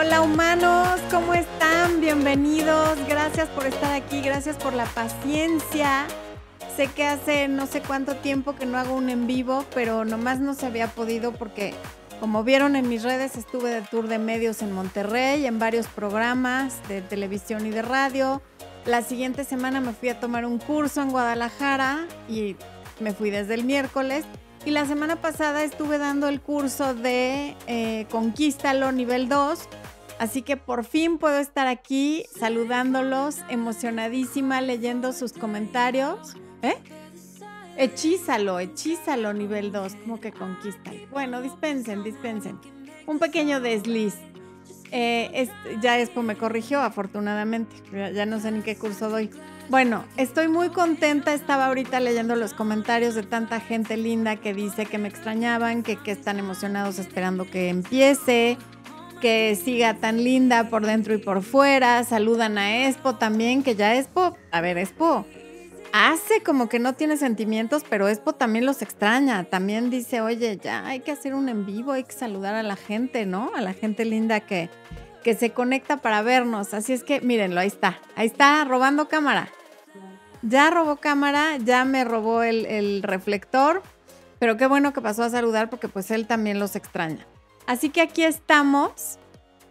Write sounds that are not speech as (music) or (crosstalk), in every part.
Hola humanos, ¿cómo están? Bienvenidos. Gracias por estar aquí, gracias por la paciencia. Sé que hace no sé cuánto tiempo que no hago un en vivo, pero nomás no se había podido porque, como vieron en mis redes, estuve de tour de medios en Monterrey, en varios programas de televisión y de radio. La siguiente semana me fui a tomar un curso en Guadalajara y me fui desde el miércoles. Y la semana pasada estuve dando el curso de eh, Conquístalo nivel 2. Así que por fin puedo estar aquí saludándolos, emocionadísima, leyendo sus comentarios. ¿Eh? Hechízalo, hechízalo nivel 2, como que conquístalo. Bueno, dispensen, dispensen. Un pequeño desliz. Eh, ya Expo me corrigió, afortunadamente. ya no sé ni qué curso doy. Bueno, estoy muy contenta. Estaba ahorita leyendo los comentarios de tanta gente linda que dice que me extrañaban, que, están emocionados esperando que empiece, que siga tan linda por dentro y por fuera. Saludan a Expo también, que ya Expo, a ver, Expo, hace como que no tiene sentimientos, pero Expo también los extraña. También dice, oye, ya hay que hacer un en vivo, hay que saludar a la gente, ¿no? A la gente linda que, que se conecta para vernos. Así es que mírenlo, ahí está, ahí está robando cámara. Ya robó cámara, ya me robó el, reflector, pero qué bueno que pasó a saludar porque pues él también los extraña. Así que aquí estamos,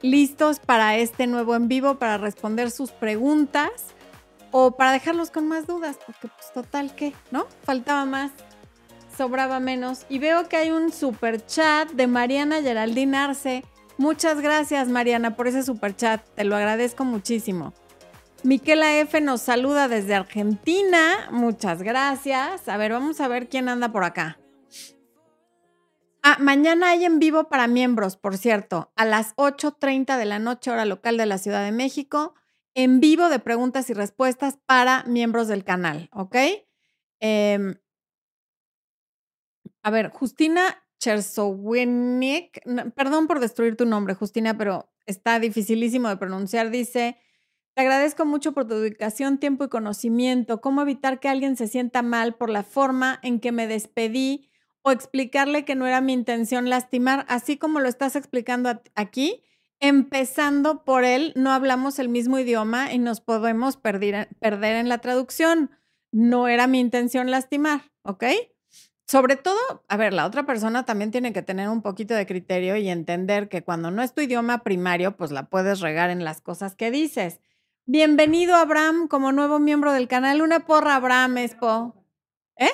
listos para este nuevo en vivo, para responder sus preguntas o para dejarlos con más dudas, porque pues total que, ¿no? Faltaba más, sobraba menos. Y veo que hay un super chat de Mariana Geraldine Arce. Muchas gracias Mariana por ese super chat, te lo agradezco muchísimo. Miquela F nos saluda desde Argentina. Muchas gracias. A ver, vamos a ver quién anda por acá. Ah, mañana hay en vivo para miembros, por cierto, a las 8.30 de la noche, hora local de la Ciudad de México, en vivo de preguntas y respuestas para miembros del canal, ¿ok? Em, a ver, Justina Chersowinik, perdón por destruir tu nombre, Justina, pero está dificilísimo de pronunciar, dice... Te agradezco mucho por tu dedicación, tiempo y conocimiento. ¿Cómo evitar que alguien se sienta mal por la forma en que me despedí o explicarle que no era mi intención lastimar, así como lo estás explicando aquí? Empezando por él, no hablamos el mismo idioma y nos podemos perder, perder en la traducción. No era mi intención lastimar, ¿ok? Sobre todo, a ver, la otra persona también tiene que tener un poquito de criterio y entender que cuando no es tu idioma primario, pues la puedes regar en las cosas que dices. Bienvenido, Abraham, como nuevo miembro del canal. Una porra, Abraham, Expo. ¿Eh?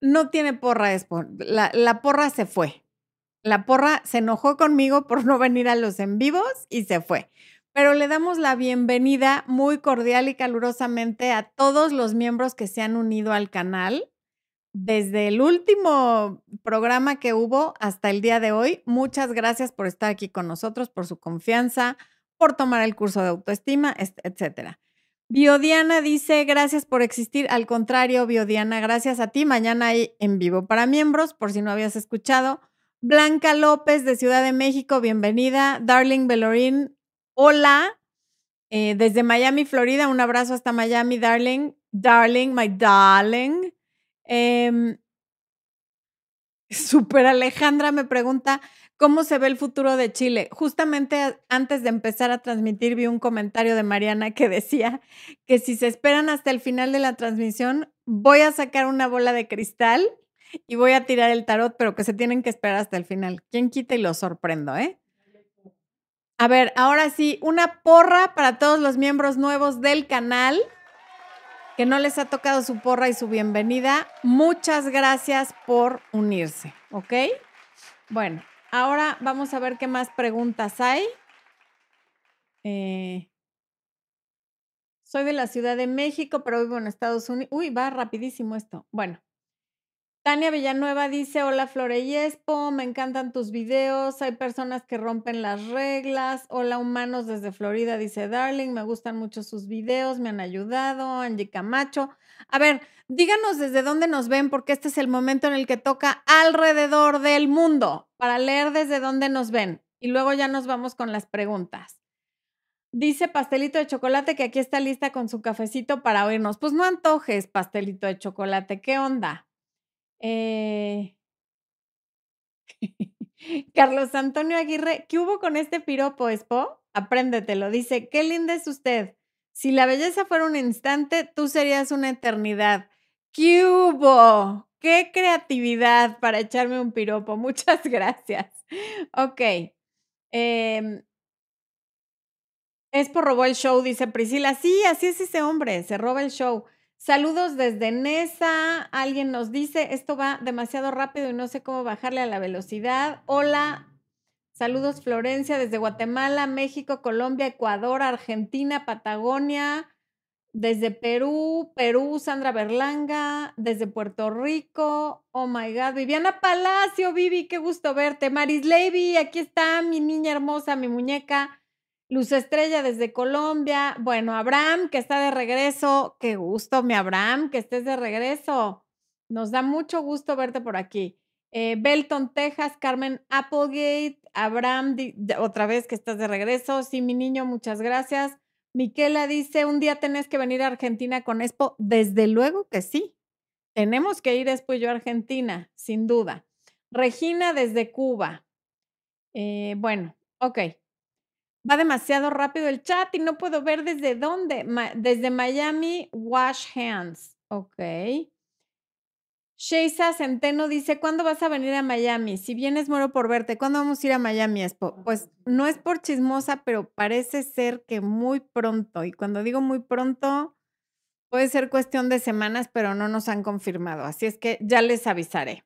No tiene porra, Expo. La, la porra se fue. La porra se enojó conmigo por no venir a los en vivos y se fue. Pero le damos la bienvenida muy cordial y calurosamente a todos los miembros que se han unido al canal. Desde el último programa que hubo hasta el día de hoy, muchas gracias por estar aquí con nosotros, por su confianza, por tomar el curso de autoestima, etcétera. Biodiana dice, gracias por existir. Al contrario, Biodiana, gracias a ti. Mañana hay en vivo para miembros, por si no habías escuchado. Blanca López de Ciudad de México, bienvenida. Darling Belorín, hola. Eh, desde Miami, Florida, un abrazo hasta Miami, darling. Darling, my darling. Em, (laughs) Super Alejandra me pregunta, ¿Cómo se ve el futuro de Chile? Justamente antes de empezar a transmitir vi un comentario de Mariana que decía que si se esperan hasta el final de la transmisión, voy a sacar una bola de cristal y voy a tirar el tarot, pero que se tienen que esperar hasta el final. ¿Quién quita y lo sorprendo, eh? A ver, ahora sí, una porra para todos los miembros nuevos del canal que no les ha tocado su porra y su bienvenida. Muchas gracias por unirse, ¿ok? Bueno, Ahora vamos a ver qué más preguntas hay. Eh, soy de la Ciudad de México, pero vivo en Estados Unidos. Uy, va rapidísimo esto. Bueno, Tania Villanueva dice, hola Flore y Expo, me encantan tus videos, hay personas que rompen las reglas. Hola humanos desde Florida, dice Darling, me gustan mucho sus videos, me han ayudado. Angie Camacho. A ver, díganos desde dónde nos ven, porque este es el momento en el que toca alrededor del mundo para leer desde dónde nos ven. Y luego ya nos vamos con las preguntas. Dice pastelito de chocolate que aquí está lista con su cafecito para oírnos. Pues no antojes, pastelito de chocolate. ¿Qué onda? Eh... (laughs) Carlos Antonio Aguirre, ¿qué hubo con este piropo, Expo? Apréndetelo. Dice, qué linda es usted. Si la belleza fuera un instante, tú serías una eternidad. ¿Qué hubo? ¡Qué creatividad para echarme un piropo! (laughs) Muchas gracias. Ok. Eh, es por robó el show, dice Priscila. Sí, así es ese hombre, se roba el show. Saludos desde Nesa. Alguien nos dice, esto va demasiado rápido y no sé cómo bajarle a la velocidad. Hola. Saludos Florencia desde Guatemala, México, Colombia, Ecuador, Argentina, Patagonia, desde Perú, Perú, Sandra Berlanga, desde Puerto Rico. Oh my God, Viviana Palacio, Vivi, qué gusto verte. Maris Levy, aquí está mi niña hermosa, mi muñeca. Luz Estrella desde Colombia. Bueno, Abraham, que está de regreso. Qué gusto, mi Abraham, que estés de regreso. Nos da mucho gusto verte por aquí. Eh, Belton, Texas, Carmen Applegate, Abraham, otra vez que estás de regreso. Sí, mi niño, muchas gracias. Miquela dice, un día tenés que venir a Argentina con Expo. Desde luego que sí. Tenemos que ir Expo y yo a Argentina, sin duda. Regina desde Cuba. Eh, bueno, ok. Va demasiado rápido el chat y no puedo ver desde dónde. desde Miami, Wash Hands. Ok. Sheisa Centeno dice, ¿cuándo vas a venir a Miami? Si vienes, muero por verte. ¿Cuándo vamos a ir a Miami, Pues no es por chismosa, pero parece ser que muy pronto. Y cuando digo muy pronto, puede ser cuestión de semanas, pero no nos han confirmado. Así es que ya les avisaré.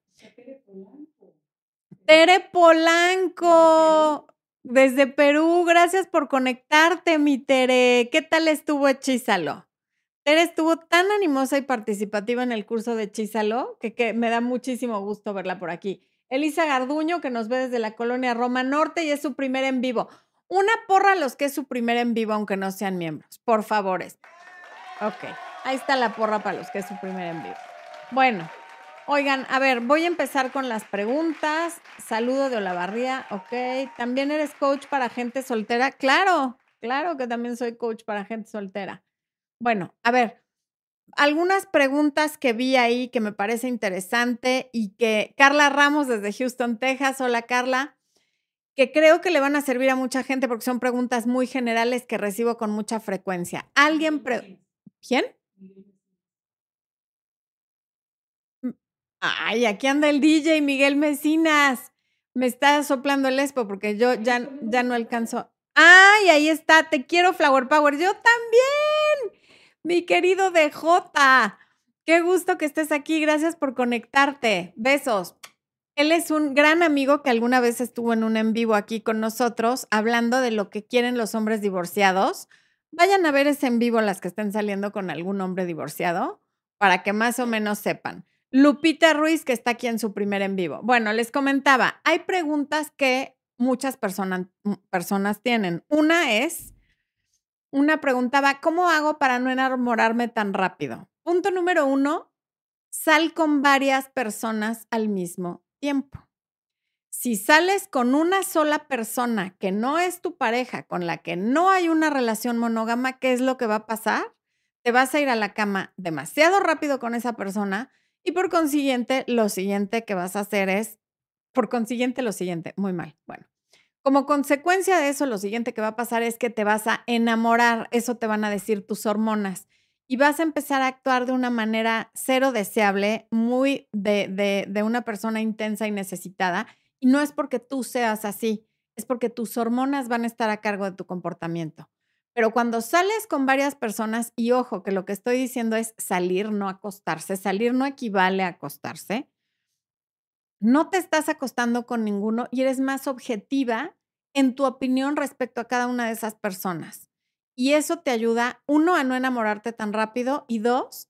Tere Polanco. Desde Perú, gracias por conectarte, mi Tere. ¿Qué tal estuvo Hechízalo? Tere estuvo tan animosa y participativa en el curso de Hechízalo que, que me da muchísimo gusto verla por aquí. Elisa Garduño, que nos ve desde la colonia Roma Norte y es su primer en vivo. Una porra a los que es su primer en vivo, aunque no sean miembros. Por favores. Ok, ahí está la porra para los que es su primer en vivo. Bueno, Oigan, a ver, voy a empezar con las preguntas. Saludo de Olavarría, ok. ¿También eres coach para gente soltera? Claro, claro que también soy coach para gente soltera. Bueno, a ver, algunas preguntas que vi ahí que me parece interesante y que Carla Ramos desde Houston, Texas, hola Carla, que creo que le van a servir a mucha gente porque son preguntas muy generales que recibo con mucha frecuencia. ¿Alguien? ¿Quién? Ay, aquí anda el DJ Miguel Mecinas. Me está soplando el espo porque yo ya, ya no alcanzo. Ay, ahí está. Te quiero, Flower Power. Yo también. Mi querido DJ. Qué gusto que estés aquí. Gracias por conectarte. Besos. Él es un gran amigo que alguna vez estuvo en un en vivo aquí con nosotros hablando de lo que quieren los hombres divorciados. Vayan a ver ese en vivo las que estén saliendo con algún hombre divorciado para que más o menos sepan. Lupita Ruiz, que está aquí en su primer en vivo. Bueno, les comentaba, hay preguntas que muchas personas, mm, personas tienen. Una es, una preguntaba, ¿cómo hago para no enamorarme tan rápido? Punto número uno, sal con varias personas al mismo tiempo. Si sales con una sola persona que no es tu pareja, con la que no hay una relación monógama, ¿qué es lo que va a pasar? Te vas a ir a la cama demasiado rápido con esa persona y por consiguiente, lo siguiente que vas a hacer es, por consiguiente, lo siguiente, muy mal. Bueno, como consecuencia de eso, lo siguiente que va a pasar es que te vas a enamorar, eso te van a decir tus hormonas, y vas a empezar a actuar de una manera cero deseable, muy de, de, de una persona intensa y necesitada. Y no es porque tú seas así, es porque tus hormonas van a estar a cargo de tu comportamiento. Pero cuando sales con varias personas, y ojo, que lo que estoy diciendo es salir, no acostarse, salir no equivale a acostarse, no te estás acostando con ninguno y eres más objetiva en tu opinión respecto a cada una de esas personas. Y eso te ayuda, uno, a no enamorarte tan rápido y dos,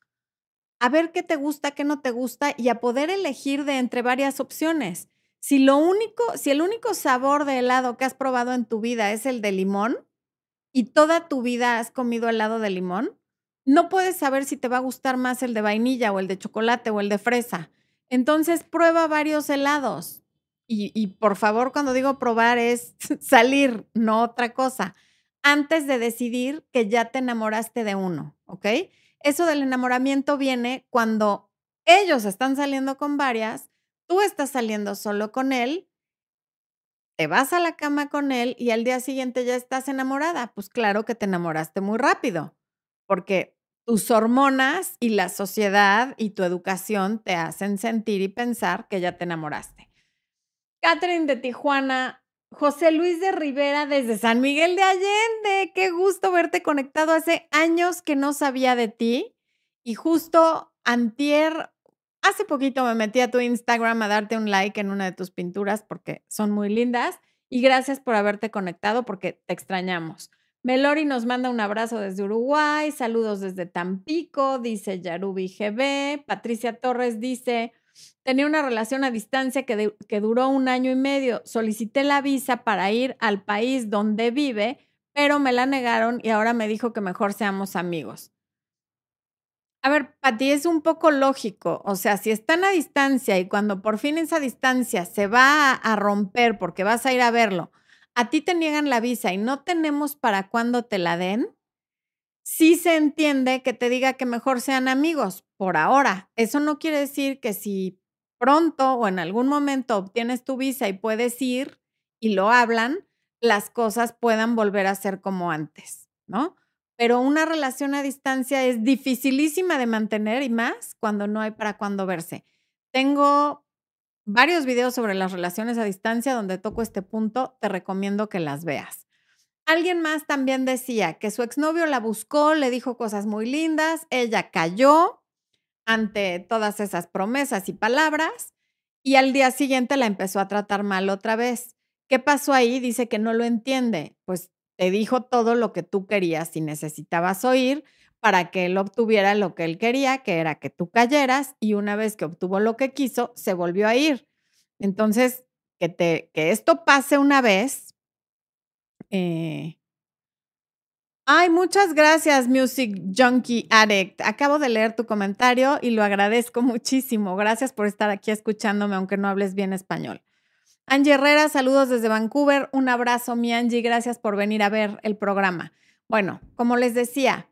a ver qué te gusta, qué no te gusta y a poder elegir de entre varias opciones. Si lo único, si el único sabor de helado que has probado en tu vida es el de limón, y toda tu vida has comido helado de limón, no puedes saber si te va a gustar más el de vainilla o el de chocolate o el de fresa. Entonces prueba varios helados. Y, por favor, cuando digo probar es (laughs) salir, no otra cosa, antes de decidir que ya te enamoraste de uno, ¿ok? Eso del enamoramiento viene cuando ellos están saliendo con varias, tú estás saliendo solo con él te vas a la cama con él y al día siguiente ya estás enamorada. Pues claro que te enamoraste muy rápido, porque tus hormonas y la sociedad y tu educación te hacen sentir y pensar que ya te enamoraste. Catherine de Tijuana, José Luis de Rivera desde San Miguel de Allende, qué gusto verte conectado. Hace años que no sabía de ti y justo antier, hace poquito me metí a tu Instagram a darte un like en una de tus pinturas porque son muy lindas y gracias por haberte conectado porque te extrañamos. Melori nos manda un abrazo desde Uruguay, saludos desde Tampico, dice Yarubi GB. Patricia Torres dice, tenía una relación a distancia que, que duró un año y medio. Solicité la visa para ir al país donde vive, pero me la negaron y ahora me dijo que mejor seamos amigos. A ver, Pati, es un poco lógico. O sea, si están a distancia y cuando por fin esa distancia se va a romper porque vas a ir a verlo, a ti te niegan la visa y no tenemos para cuándo te la den, sí se entiende que te diga que mejor sean amigos por ahora. Eso no quiere decir que si pronto o en algún momento obtienes tu visa y puedes ir y lo hablan, las cosas puedan volver a ser como antes, ¿no? Pero una relación a distancia es dificilísima de mantener y más cuando no hay para cuándo verse. Tengo varios videos sobre las relaciones a distancia donde toco este punto, te recomiendo que las veas. Alguien más también decía que su exnovio la buscó, le dijo cosas muy lindas, ella cayó ante todas esas promesas y palabras y al día siguiente la empezó a tratar mal otra vez. ¿Qué pasó ahí? Dice que no lo entiende. Pues te dijo todo lo que tú querías y necesitabas oír, para que él obtuviera lo que él quería, que era que tú cayeras, y una vez que obtuvo lo que quiso, se volvió a ir. Entonces, que, te, que esto pase una vez. Eh, Ay, muchas gracias, Music Junkie Addict. Acabo de leer tu comentario y lo agradezco muchísimo. Gracias por estar aquí escuchándome, aunque no hables bien español. Angie Herrera, saludos desde Vancouver. Un abrazo, mi Angie. Gracias por venir a ver el programa. Bueno, como les decía,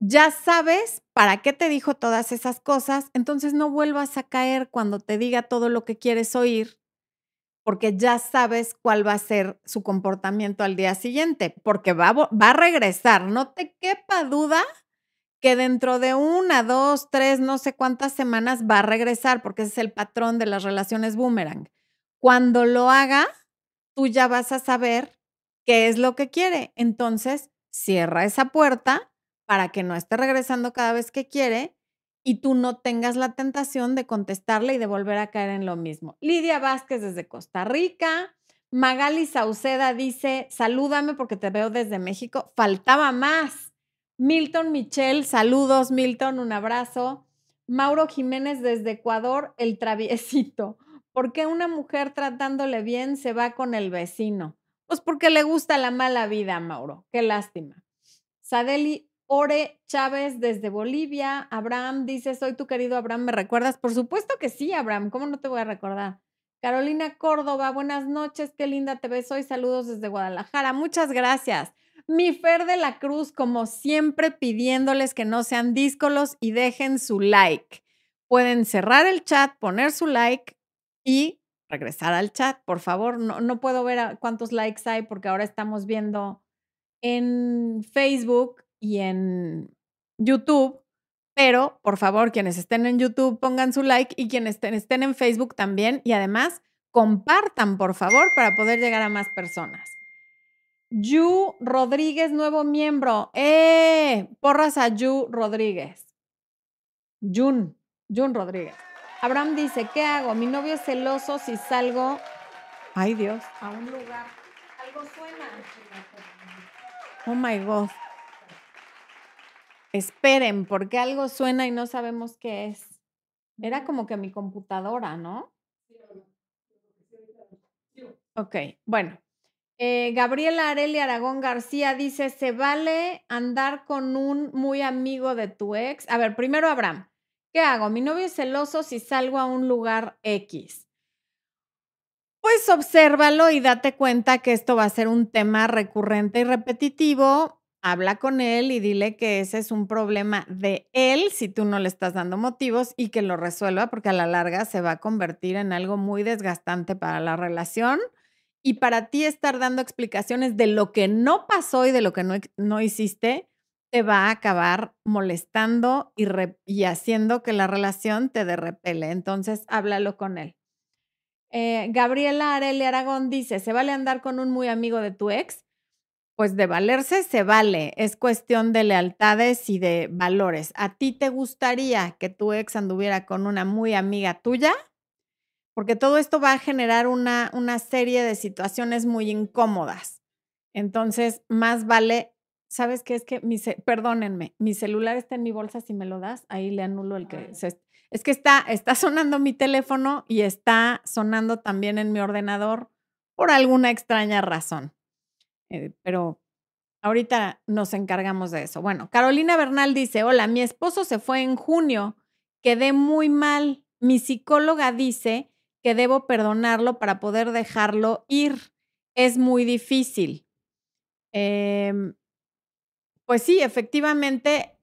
ya sabes para qué te dijo todas esas cosas, entonces no vuelvas a caer cuando te diga todo lo que quieres oír, porque ya sabes cuál va a ser su comportamiento al día siguiente, porque va, va a regresar. No te quepa duda que dentro de una, dos, tres, no sé cuántas semanas va a regresar, porque ese es el patrón de las relaciones boomerang. Cuando lo haga, tú ya vas a saber qué es lo que quiere. Entonces, cierra esa puerta para que no esté regresando cada vez que quiere y tú no tengas la tentación de contestarle y de volver a caer en lo mismo. Lidia Vázquez desde Costa Rica. Magali Sauceda dice, salúdame porque te veo desde México. Faltaba más. Milton Michel, saludos Milton, un abrazo. Mauro Jiménez desde Ecuador, el traviesito. (laughs) ¿Por qué una mujer tratándole bien se va con el vecino? Pues porque le gusta la mala vida, Mauro. Qué lástima. Sadeli Ore Chávez desde Bolivia. Abraham dice, soy tu querido Abraham, ¿me recuerdas? Por supuesto que sí, Abraham, ¿cómo no te voy a recordar? Carolina Córdoba, buenas noches, qué linda te ves hoy, saludos desde Guadalajara, muchas gracias. Mi Fer de la Cruz, como siempre, pidiéndoles que no sean díscolos y dejen su like. Pueden cerrar el chat, poner su like y regresar al chat, por favor. No, no puedo ver cuántos likes hay porque ahora estamos viendo en Facebook y en YouTube. Pero, por favor, quienes estén en YouTube, pongan su like y quienes estén, estén en Facebook también. Y además, compartan, por favor, para poder llegar a más personas. Yu Rodríguez, nuevo miembro. ¡Eh! Porras a Yu Rodríguez. Jun, Jun Rodríguez. Abraham dice, ¿qué hago? Mi novio es celoso si salgo, ay Dios, a un lugar. Algo suena. Oh my God. Esperen, porque algo suena y no sabemos qué es. Era como que mi computadora, ¿no? Ok, bueno. Eh, Gabriela Areli Aragón García dice, ¿se vale andar con un muy amigo de tu ex? A ver, primero Abraham, ¿qué hago? Mi novio es celoso si salgo a un lugar X. Pues obsérvalo y date cuenta que esto va a ser un tema recurrente y repetitivo habla con él y dile que ese es un problema de él si tú no le estás dando motivos y que lo resuelva porque a la larga se va a convertir en algo muy desgastante para la relación Y para ti estar dando explicaciones de lo que no pasó y de lo que no, no hiciste, te va a acabar molestando y, y, haciendo que la relación te derrepele. Entonces, háblalo con él. Eh, Gabriela Areli Aragón dice, ¿se vale andar con un muy amigo de tu ex? Pues de valerse se vale, es cuestión de lealtades y de valores. ¿A ti te gustaría que tu ex anduviera con una muy amiga tuya? Porque todo esto va a generar una, una serie de situaciones muy incómodas. Entonces, más vale, ¿sabes qué? Es que, mi perdónenme, mi celular está en mi bolsa, si me lo das, ahí le anulo el que... Se, es que está, está sonando mi teléfono y está sonando también en mi ordenador por alguna extraña razón. Eh, pero ahorita nos encargamos de eso. Bueno, Carolina Bernal dice, hola, mi esposo se fue en junio, quedé muy mal. Mi psicóloga dice que debo perdonarlo para poder dejarlo ir. Es muy difícil. Em, pues sí, efectivamente,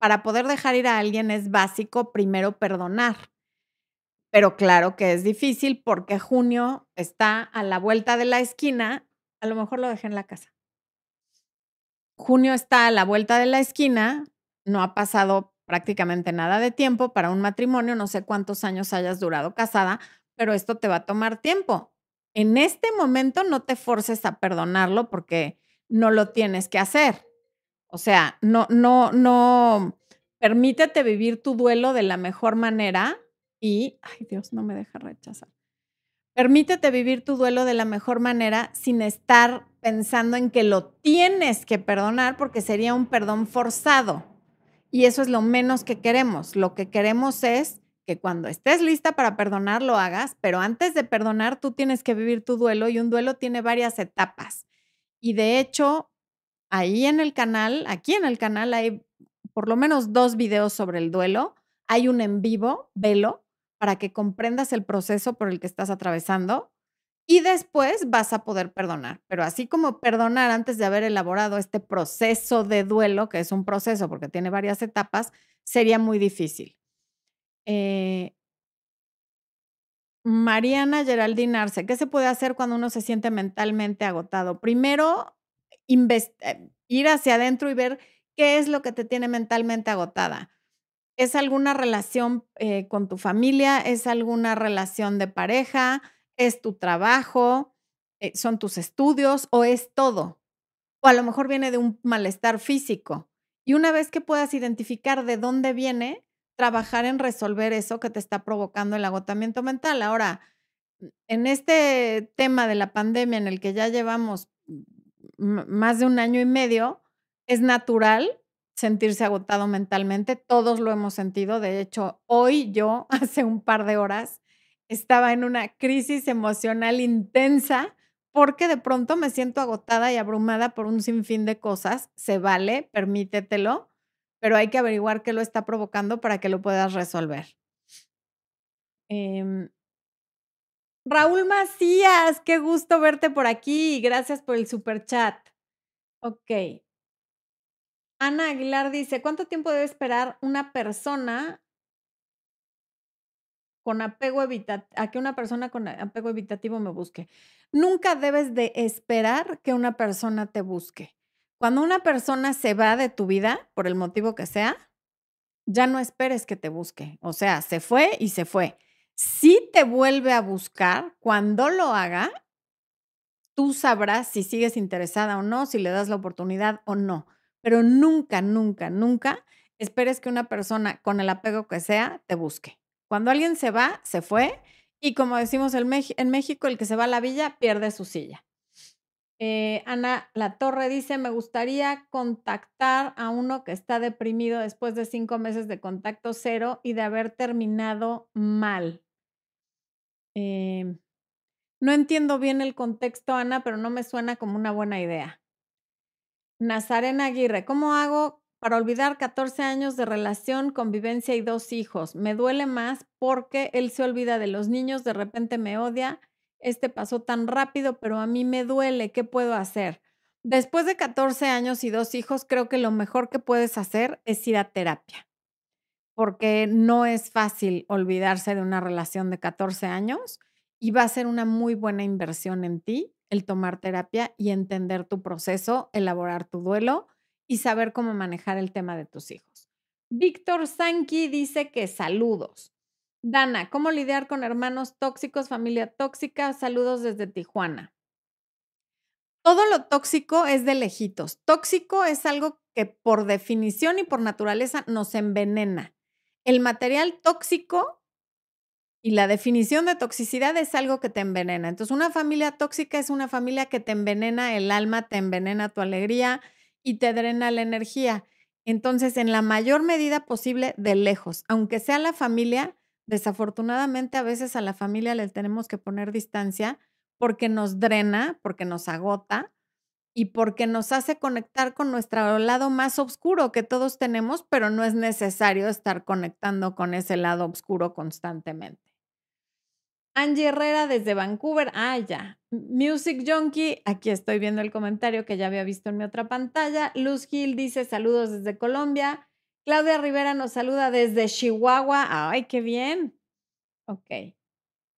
para poder dejar ir a alguien es básico primero perdonar. Pero claro que es difícil porque junio está a la vuelta de la esquina. A lo mejor lo dejé en la casa. Junio está a la vuelta de la esquina. No ha pasado prácticamente nada de tiempo para un matrimonio. No sé cuántos años hayas durado casada, pero esto te va a tomar tiempo. En este momento no te forces a perdonarlo porque no lo tienes que hacer. O sea, no, no, no, permítete vivir tu duelo de la mejor manera y, ay Dios, no me deja rechazar. Permítete vivir tu duelo de la mejor manera sin estar pensando en que lo tienes que perdonar porque sería un perdón forzado. Y eso es lo menos que queremos. Lo que queremos es que cuando estés lista para perdonar lo hagas, pero antes de perdonar tú tienes que vivir tu duelo y un duelo tiene varias etapas. Y de hecho, ahí en el canal, aquí en el canal hay por lo menos dos videos sobre el duelo. Hay un en vivo, velo, para que comprendas el proceso por el que estás atravesando y después vas a poder perdonar. Pero así como perdonar antes de haber elaborado este proceso de duelo, que es un proceso porque tiene varias etapas, sería muy difícil. Eh, Mariana Geraldine Arce, ¿qué se puede hacer cuando uno se siente mentalmente agotado? Primero, eh, ir hacia adentro y ver qué es lo que te tiene mentalmente agotada. ¿Es alguna relación eh, con tu familia? ¿Es alguna relación de pareja? ¿Es tu trabajo? Eh, ¿Son tus estudios? ¿O es todo? O a lo mejor viene de un malestar físico. Y una vez que puedas identificar de dónde viene, trabajar en resolver eso que te está provocando el agotamiento mental. Ahora, en este tema de la pandemia en el que ya llevamos más de un año y medio, es natural sentirse agotado mentalmente, todos lo hemos sentido, de hecho, hoy yo, (laughs) hace un par de horas, estaba en una crisis emocional intensa porque de pronto me siento agotada y abrumada por un sinfín de cosas, se vale, permítetelo, pero hay que averiguar qué lo está provocando para que lo puedas resolver. Em, Raúl Macías, qué gusto verte por aquí. Gracias por el super chat. Ok. Ana Aguilar dice, ¿cuánto tiempo debe esperar una persona con apego evitativo, a que una persona con apego evitativo me busque? Nunca debes de esperar que una persona te busque. Cuando una persona se va de tu vida, por el motivo que sea, ya no esperes que te busque. O sea, se fue y se fue. Si te vuelve a buscar, cuando lo haga, tú sabrás si sigues interesada o no, si le das la oportunidad o no. Pero nunca, nunca, nunca esperes que una persona con el apego que sea te busque. Cuando alguien se va, se fue. Y como decimos en México, el que se va a la villa pierde su silla. Eh, Ana La Torre dice, me gustaría contactar a uno que está deprimido después de cinco meses de contacto cero y de haber terminado mal. Em, no entiendo bien el contexto, Ana, pero no me suena como una buena idea. Nazarena Aguirre, ¿cómo hago para olvidar 14 años de relación, convivencia y dos hijos? Me duele más porque él se olvida de los niños, de repente me odia. Este pasó tan rápido, pero a mí me duele. ¿Qué puedo hacer? Después de 14 años y dos hijos, creo que lo mejor que puedes hacer es ir a terapia porque no es fácil olvidarse de una relación de 14 años y va a ser una muy buena inversión en ti el tomar terapia y entender tu proceso, elaborar tu duelo y saber cómo manejar el tema de tus hijos. Víctor Sanki dice que saludos. Dana, ¿cómo lidiar con hermanos tóxicos, familia tóxica? Saludos desde Tijuana. Todo lo tóxico es de lejitos. Tóxico es algo que por definición y por naturaleza nos envenena. El material tóxico y la definición de toxicidad es algo que te envenena. Entonces, una familia tóxica es una familia que te envenena el alma, te envenena tu alegría y te drena la energía. Entonces, en la mayor medida posible, de lejos, aunque sea la familia, desafortunadamente a veces a la familia le tenemos que poner distancia porque nos drena, porque nos agota y porque nos hace conectar con nuestro lado más oscuro que todos tenemos, pero no es necesario estar conectando con ese lado oscuro constantemente. Angie Herrera desde Vancouver. Ah, ya. Music Junkie. Aquí estoy viendo el comentario que ya había visto en mi otra pantalla. Luz Gil dice saludos desde Colombia. Claudia Rivera nos saluda desde Chihuahua. Ay, qué bien. Ok.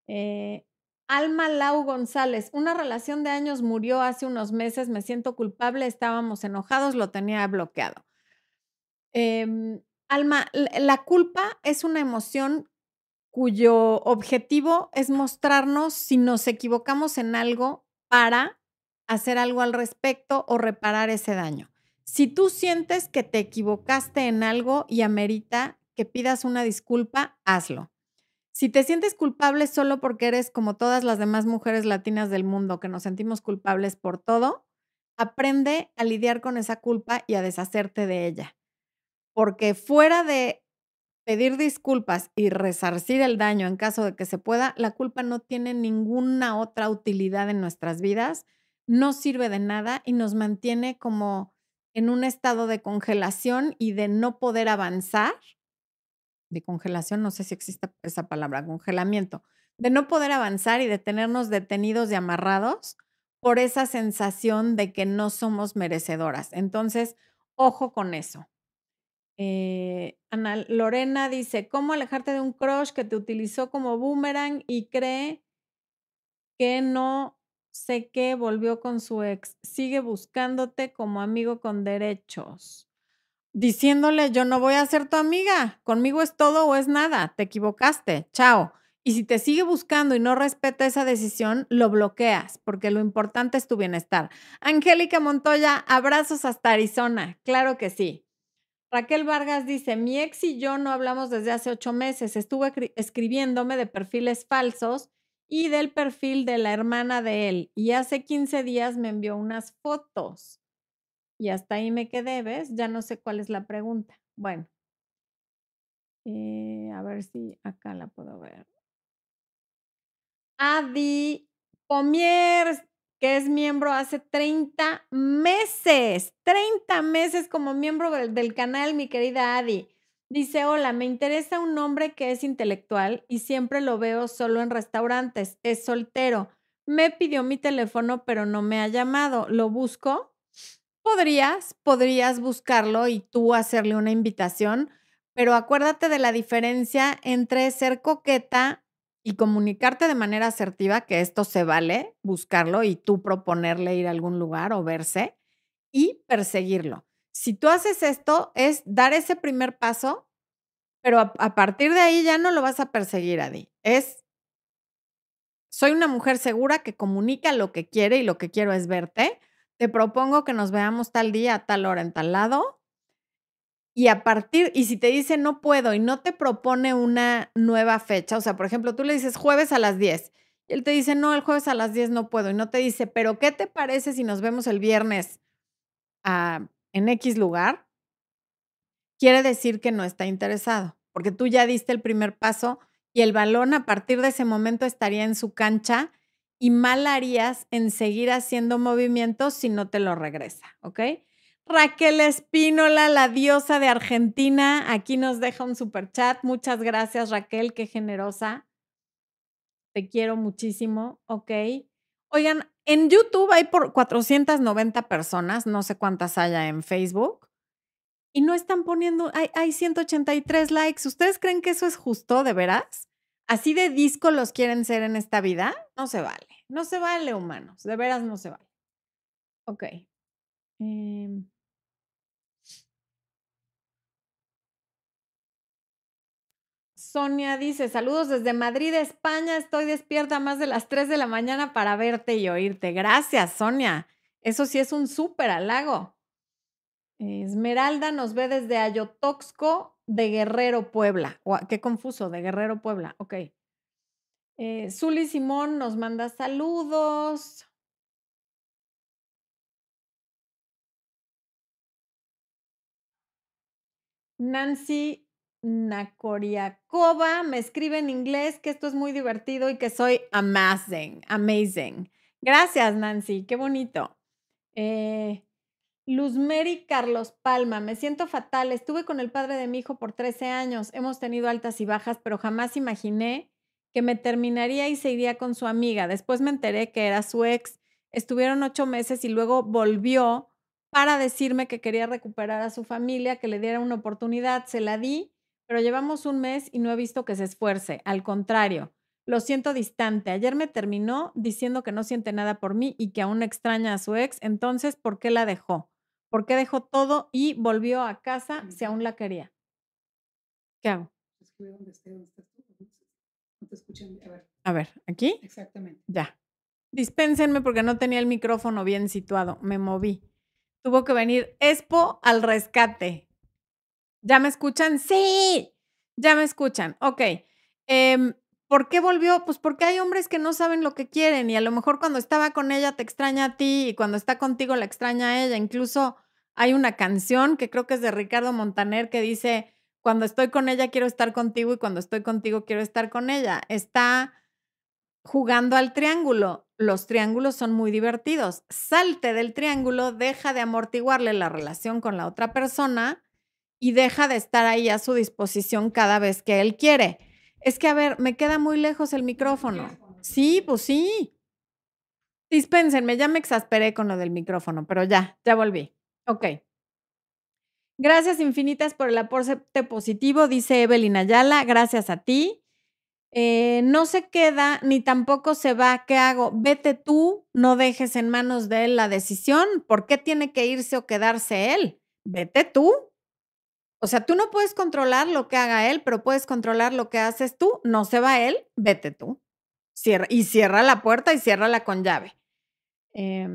Eh, Alma Lau González. Una relación de años murió hace unos meses. Me siento culpable. Estábamos enojados. Lo tenía bloqueado. Em, Alma, la culpa es una emoción cuyo objetivo es mostrarnos si nos equivocamos en algo para hacer algo al respecto o reparar ese daño. Si tú sientes que te equivocaste en algo y amerita que pidas una disculpa, hazlo. Si te sientes culpable solo porque eres como todas las demás mujeres latinas del mundo que nos sentimos culpables por todo, aprende a lidiar con esa culpa y a deshacerte de ella. Porque fuera de pedir disculpas y resarcir el daño en caso de que se pueda, la culpa no tiene ninguna otra utilidad en nuestras vidas, no sirve de nada y nos mantiene como en un estado de congelación y de no poder avanzar. De congelación, no sé si existe esa palabra, congelamiento, de no poder avanzar y de tenernos detenidos y amarrados por esa sensación de que no somos merecedoras. Entonces, ojo con eso. Eh, Ana Lorena dice, ¿cómo alejarte de un crush que te utilizó como boomerang y cree que no sé qué volvió con su ex? Sigue buscándote como amigo con derechos. Diciéndole, yo no voy a ser tu amiga, conmigo es todo o es nada, te equivocaste, chao. Y si te sigue buscando y no respeta esa decisión, lo bloqueas, porque lo importante es tu bienestar. Angélica Montoya, abrazos hasta Arizona, claro que sí. Raquel Vargas dice, mi ex y yo no hablamos desde hace ocho meses. Estuve escribiéndome de perfiles falsos y del perfil de la hermana de él. Y hace 15 días me envió unas fotos. Y hasta ahí me quedé, ¿ves? Ya no sé cuál es la pregunta. Bueno, eh, a ver si acá la puedo ver. Adi Pomier que es miembro hace 30 meses, 30 meses como miembro del, canal, mi querida Adi. Dice, hola, me interesa un hombre que es intelectual y siempre lo veo solo en restaurantes, es soltero. Me pidió mi teléfono, pero no me ha llamado. ¿Lo busco? Podrías, podrías buscarlo y tú hacerle una invitación, pero acuérdate de la diferencia entre ser coqueta y comunicarte de manera asertiva que esto se vale, buscarlo y tú proponerle ir a algún lugar o verse y perseguirlo. Si tú haces esto, es dar ese primer paso, pero a, partir de ahí ya no lo vas a perseguir, Adi. Es, soy una mujer segura que comunica lo que quiere y lo que quiero es verte. Te propongo que nos veamos tal día, tal hora, en tal lado y a partir, y si te dice no puedo y no te propone una nueva fecha, o sea, por ejemplo, tú le dices jueves a las 10 y él te dice no, el jueves a las 10 no puedo y no te dice, pero ¿qué te parece si nos vemos el viernes en X lugar? Quiere decir que no está interesado, porque tú ya diste el primer paso y el balón a partir de ese momento estaría en su cancha y mal harías en seguir haciendo movimientos si no te lo regresa, ¿ok? Raquel Espínola, la diosa de Argentina, aquí nos deja un super chat. Muchas gracias, Raquel, qué generosa. Te quiero muchísimo, ok. Oigan, en YouTube hay por 490 personas, no sé cuántas haya en Facebook, y no están poniendo, hay, hay 183 likes. ¿Ustedes creen que eso es justo, de veras? ¿Así de disco los quieren ser en esta vida? No se vale, No se vale, humanos. De veras no se vale. Ok. Em. Sonia dice, saludos desde Madrid, España. Estoy despierta más de las 3 de la mañana para verte y oírte. Gracias, Sonia. Eso sí es un súper halago. Esmeralda nos ve desde Ayotoxco de Guerrero, Puebla. qué confuso, de Guerrero, Puebla. Ok. Eh, Zuli Simón nos manda saludos. Nancy Nakoriakova me escribe en inglés que esto es muy divertido y que soy amazing, amazing. Gracias, Nancy, qué bonito. Eh, Luzmeri Carlos Palma, me siento fatal. Estuve con el padre de mi hijo por 13 años. Hemos tenido altas y bajas, pero jamás imaginé que me terminaría y se iría con su amiga. Después me enteré que era su ex. Estuvieron ocho meses y luego volvió para decirme que quería recuperar a su familia, que le diera una oportunidad. Se la di, pero llevamos un mes y no he visto que se esfuerce. Al contrario, lo siento distante. Ayer me terminó diciendo que no siente nada por mí y que aún extraña a su ex. Entonces, ¿por qué la dejó? ¿Por qué dejó todo y volvió a casa si aún la quería? ¿Qué hago? A ver, ¿aquí? Exactamente. Ya. Dispénsenme porque no tenía el micrófono bien situado. Me moví. Tuvo que venir Expo al rescate. ¿Ya me escuchan? Sí. Ya me escuchan. Ok. Em, ¿Por qué volvió? Pues porque hay hombres que no saben lo que quieren y a lo mejor cuando estaba con ella te extraña a ti y cuando está contigo la extraña a ella. Incluso hay una canción que creo que es de Ricardo Montaner que dice, cuando estoy con ella quiero estar contigo y cuando estoy contigo quiero estar con ella. Está jugando al triángulo. Los triángulos son muy divertidos. Salte del triángulo, deja de amortiguarle la relación con la otra persona y deja de estar ahí a su disposición cada vez que él quiere. Es que, a ver, me queda muy lejos el micrófono. Sí, pues sí. Dispénsenme, ya me exasperé con lo del micrófono, pero ya, ya volví. Ok. Gracias infinitas por el aporte positivo, dice Evelyn Ayala. Gracias a ti. Eh, no se queda ni tampoco se va. ¿Qué hago? Vete tú, no dejes en manos de él la decisión. ¿Por qué tiene que irse o quedarse él? Vete tú. O sea, tú no puedes controlar lo que haga él, pero puedes controlar lo que haces tú. No se va él, vete tú. Cierra, y cierra la puerta y ciérrala con llave. Eh,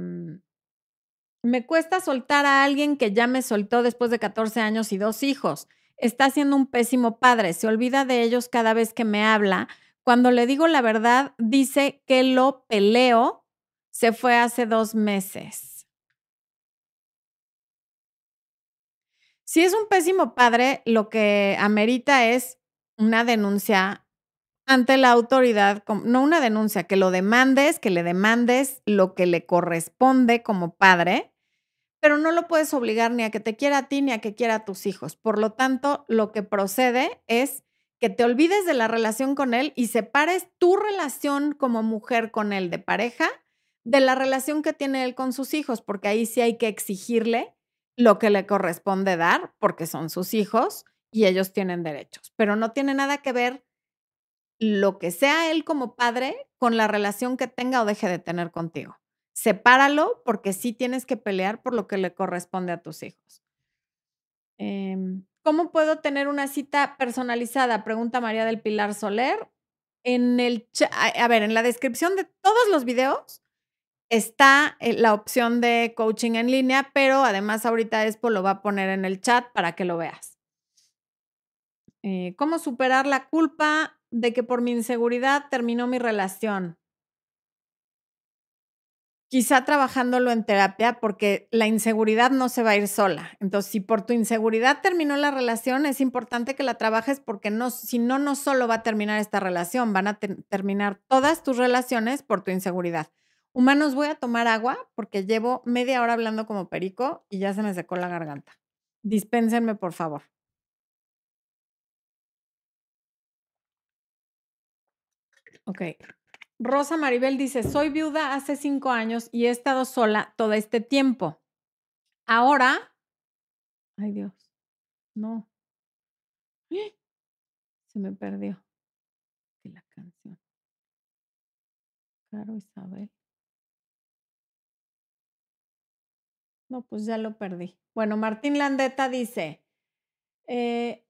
me cuesta soltar a alguien que ya me soltó después de 14 años y dos hijos. Está siendo un pésimo padre. Se olvida de ellos cada vez que me habla. Cuando le digo la verdad, dice que lo peleo. Se fue hace dos meses. Si es un pésimo padre, lo que amerita es una denuncia ante la autoridad, no una denuncia, que lo demandes, que le demandes lo que le corresponde como padre pero no lo puedes obligar ni a que te quiera a ti ni a que quiera a tus hijos. Por lo tanto, lo que procede es que te olvides de la relación con él y separes tu relación como mujer con él de pareja de la relación que tiene él con sus hijos, porque ahí sí hay que exigirle lo que le corresponde dar, porque son sus hijos y ellos tienen derechos, pero no tiene nada que ver lo que sea él como padre con la relación que tenga o deje de tener contigo sepáralo porque sí tienes que pelear por lo que le corresponde a tus hijos. Em, ¿Cómo puedo tener una cita personalizada? Pregunta María del Pilar Soler. En el a ver, en la descripción de todos los videos está eh, la opción de coaching en línea, pero además ahorita Expo lo va a poner en el chat para que lo veas. Eh, ¿Cómo superar la culpa de que por mi inseguridad terminó mi relación? quizá trabajándolo en terapia porque la inseguridad no se va a ir sola. Entonces, si por tu inseguridad terminó la relación, es importante que la trabajes porque no, si no, no solo va a terminar esta relación, van a terminar todas tus relaciones por tu inseguridad. Humanos, voy a tomar agua porque llevo media hora hablando como perico y ya se me secó la garganta. Dispénsenme, por favor. Ok. Rosa Maribel dice, soy viuda hace cinco años y he estado sola todo este tiempo. Ahora, ay Dios, no. Se me perdió la canción. Caro Isabel. No, pues ya lo perdí. Bueno, Martín Landeta dice, eh,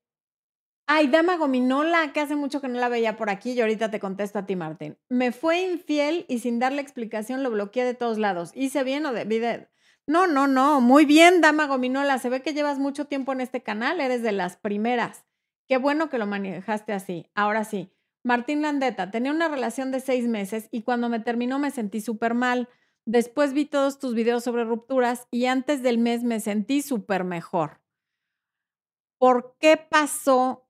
ay, Dama Gominola, que hace mucho que no la veía por aquí y ahorita te contesto a ti, Martín. Me fue infiel y sin darle explicación lo bloqueé de todos lados. ¿Hice bien o debí de...? No, no, no, muy bien, Dama Gominola. Se ve que llevas mucho tiempo en este canal, eres de las primeras. Qué bueno que lo manejaste así. Ahora sí, Martín Landeta, tenía una relación de seis meses y cuando me terminó me sentí súper mal. Después vi todos tus videos sobre rupturas y antes del mes me sentí súper mejor. ¿Por qué pasó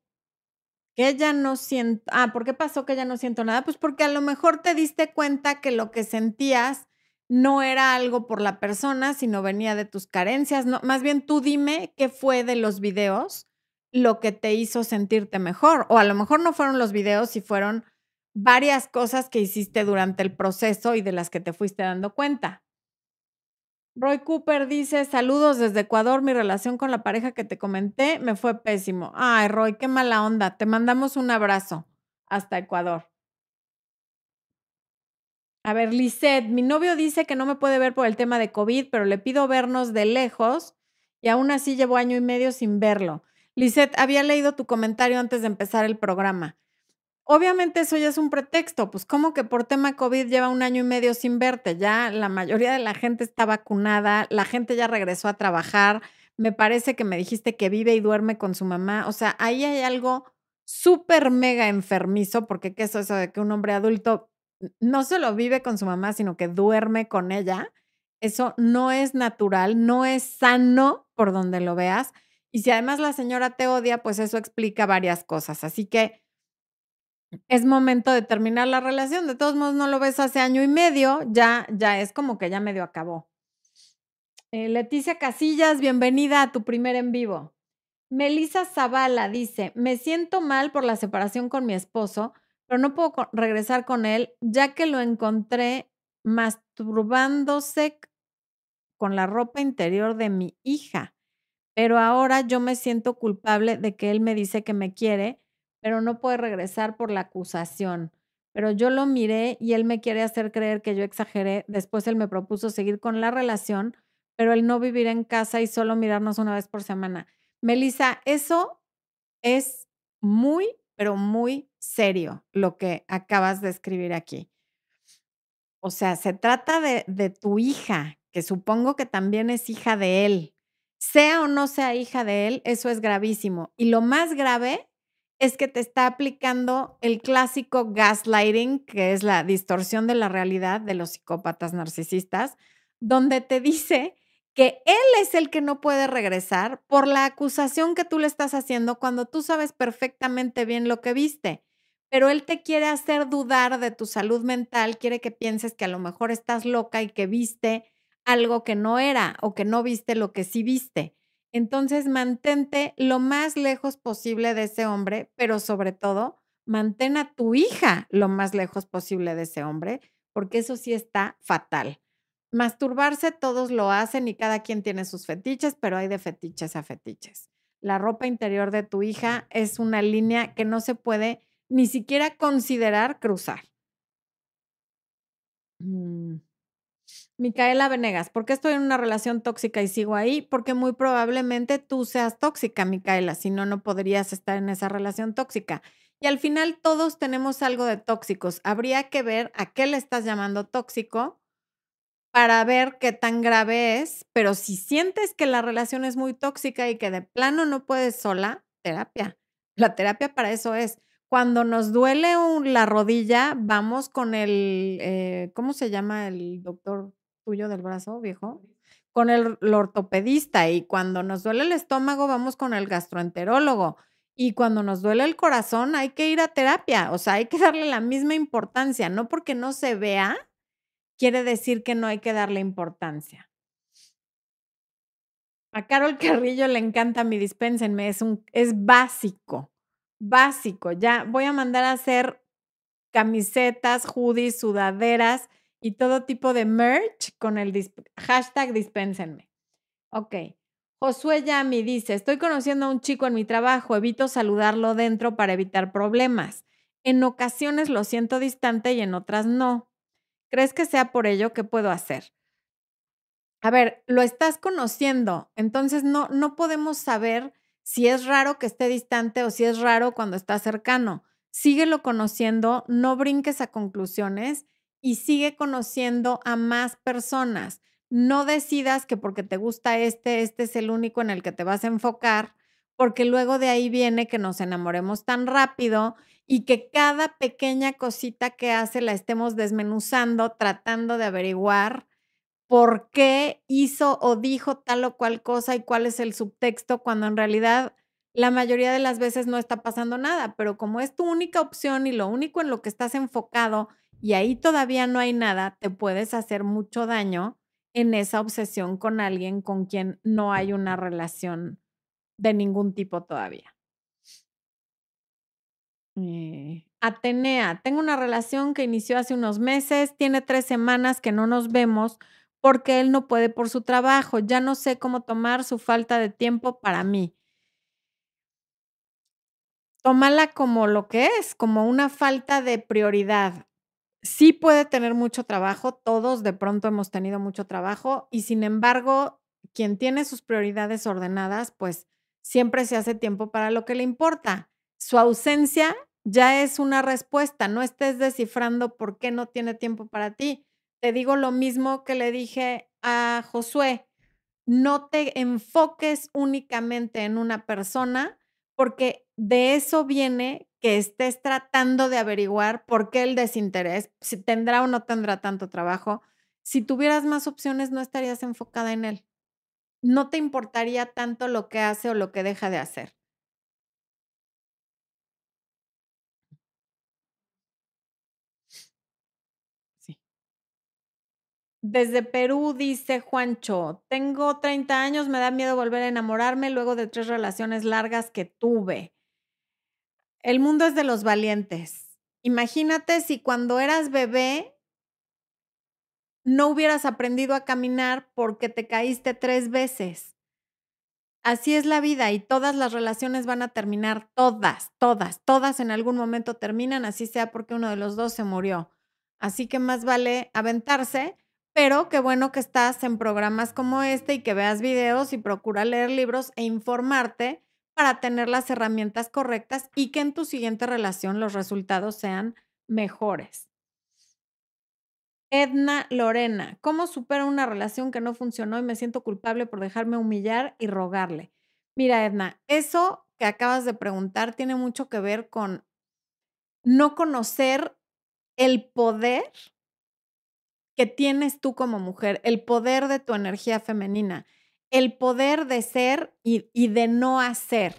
que ya no siento? Ah, ¿por qué pasó que ya no siento nada? Pues porque a lo mejor te diste cuenta que lo que sentías no era algo por la persona, sino venía de tus carencias. No, más bien tú dime qué fue de los videos lo que te hizo sentirte mejor. O a lo mejor no fueron los videos y fueron varias cosas que hiciste durante el proceso y de las que te fuiste dando cuenta. Roy Cooper dice, saludos desde Ecuador, mi relación con la pareja que te comenté me fue pésimo. Ay, Roy, qué mala onda. Te mandamos un abrazo hasta Ecuador. A ver, Lisette, mi novio dice que no me puede ver por el tema de COVID, pero le pido vernos de lejos y aún así llevo año y medio sin verlo. Lisette, había leído tu comentario antes de empezar el programa. Obviamente eso ya es un pretexto, pues como que por tema COVID lleva un año y medio sin verte, ya la mayoría de la gente está vacunada, la gente ya regresó a trabajar, me parece que me dijiste que vive y duerme con su mamá, o sea, ahí hay algo súper mega enfermizo, porque ¿qué es eso de que un hombre adulto no solo vive con su mamá, sino que duerme con ella? Eso no es natural, no es sano por donde lo veas. Y si además la señora te odia, pues eso explica varias cosas. Así que es momento de terminar la relación. De todos modos, no lo ves hace año y medio, ya, ya es como que ya medio acabó. Eh, Leticia Casillas, bienvenida a tu primer en vivo. Melissa Zavala dice, me siento mal por la separación con mi esposo, pero no puedo regresar con él ya que lo encontré masturbándose con la ropa interior de mi hija. Pero ahora yo me siento culpable de que él me dice que me quiere pero no puede regresar por la acusación. Pero yo lo miré y él me quiere hacer creer que yo exageré. Después él me propuso seguir con la relación, pero él no vivir en casa y solo mirarnos una vez por semana. Melissa, eso es muy, pero muy serio lo que acabas de escribir aquí. O sea, se trata de, de tu hija, que supongo que también es hija de él. Sea o no sea hija de él, eso es gravísimo. Y lo más grave es que te está aplicando el clásico gaslighting, que es la distorsión de la realidad de los psicópatas narcisistas, donde te dice que él es el que no puede regresar por la acusación que tú le estás haciendo cuando tú sabes perfectamente bien lo que viste. Pero él te quiere hacer dudar de tu salud mental, quiere que pienses que a lo mejor estás loca y que viste algo que no era o que no viste lo que sí viste. Entonces, mantente lo más lejos posible de ese hombre, pero sobre todo, mantén a tu hija lo más lejos posible de ese hombre, porque eso sí está fatal. Masturbarse todos lo hacen y cada quien tiene sus fetiches, pero hay de fetiches a fetiches. La ropa interior de tu hija es una línea que no se puede ni siquiera considerar cruzar. Mm. Micaela Venegas, ¿por qué estoy en una relación tóxica y sigo ahí? Porque muy probablemente tú seas tóxica, Micaela, si no, no podrías estar en esa relación tóxica. Y al final todos tenemos algo de tóxicos. Habría que ver a qué le estás llamando tóxico para ver qué tan grave es, pero si sientes que la relación es muy tóxica y que de plano no puedes sola, terapia. La terapia para eso es. Cuando nos duele la rodilla, vamos con el, eh, ¿cómo se llama el doctor tuyo del brazo, viejo? Con el, ortopedista. Y cuando nos duele el estómago, vamos con el gastroenterólogo. Y cuando nos duele el corazón, hay que ir a terapia. O sea, hay que darle la misma importancia. No porque no se vea, quiere decir que no hay que darle importancia. A Carol Carrillo le encanta mi dispénsenme, es, un, es básico básico. Ya voy a mandar a hacer camisetas, hoodies, sudaderas y todo tipo de merch con el hashtag dispénsenme. Ok. Josué Yami dice, estoy conociendo a un chico en mi trabajo, evito saludarlo dentro para evitar problemas. En ocasiones lo siento distante y en otras no. ¿Crees que sea por ello? ¿Qué puedo hacer? A ver, lo estás conociendo, entonces no, no podemos saber si es raro que esté distante o si es raro cuando está cercano. Síguelo conociendo, no brinques a conclusiones y sigue conociendo a más personas. No decidas que porque te gusta este, este es el único en el que te vas a enfocar, porque luego de ahí viene que nos enamoremos tan rápido y que cada pequeña cosita que hace la estemos desmenuzando, tratando de averiguar por qué hizo o dijo tal o cual cosa y cuál es el subtexto, cuando en realidad la mayoría de las veces no está pasando nada, pero como es tu única opción y lo único en lo que estás enfocado y ahí todavía no hay nada, te puedes hacer mucho daño en esa obsesión con alguien con quien no hay una relación de ningún tipo todavía. Eh, Atenea, tengo una relación que inició hace unos meses, tiene tres semanas que no nos vemos porque él no puede por su trabajo. Ya no sé cómo tomar su falta de tiempo para mí. Tómala como lo que es, como una falta de prioridad. Sí puede tener mucho trabajo, todos de pronto hemos tenido mucho trabajo y sin embargo, quien tiene sus prioridades ordenadas, pues siempre se hace tiempo para lo que le importa. Su ausencia ya es una respuesta, no estés descifrando por qué no tiene tiempo para ti. Te digo lo mismo que le dije a Josué, no te enfoques únicamente en una persona porque de eso viene que estés tratando de averiguar por qué el desinterés, si tendrá o no tendrá tanto trabajo. Si tuvieras más opciones, no estarías enfocada en él. No te importaría tanto lo que hace o lo que deja de hacer. Desde Perú dice Juancho, tengo 30 años, me da miedo volver a enamorarme luego de tres relaciones largas que tuve. El mundo es de los valientes. Imagínate si cuando eras bebé no hubieras aprendido a caminar porque te caíste tres veces. Así es la vida y todas las relaciones van a terminar, todas, todas, todas en algún momento terminan, así sea porque uno de los dos se murió. Así que más vale aventarse, pero qué bueno que estás en programas como este y que veas videos y procura leer libros e informarte para tener las herramientas correctas y que en tu siguiente relación los resultados sean mejores. Edna Lorena, ¿cómo supero una relación que no funcionó y me siento culpable por dejarme humillar y rogarle? Mira, Edna, eso que acabas de preguntar tiene mucho que ver con no conocer el poder que tienes tú como mujer, el poder de tu energía femenina el poder de ser y, de no hacer.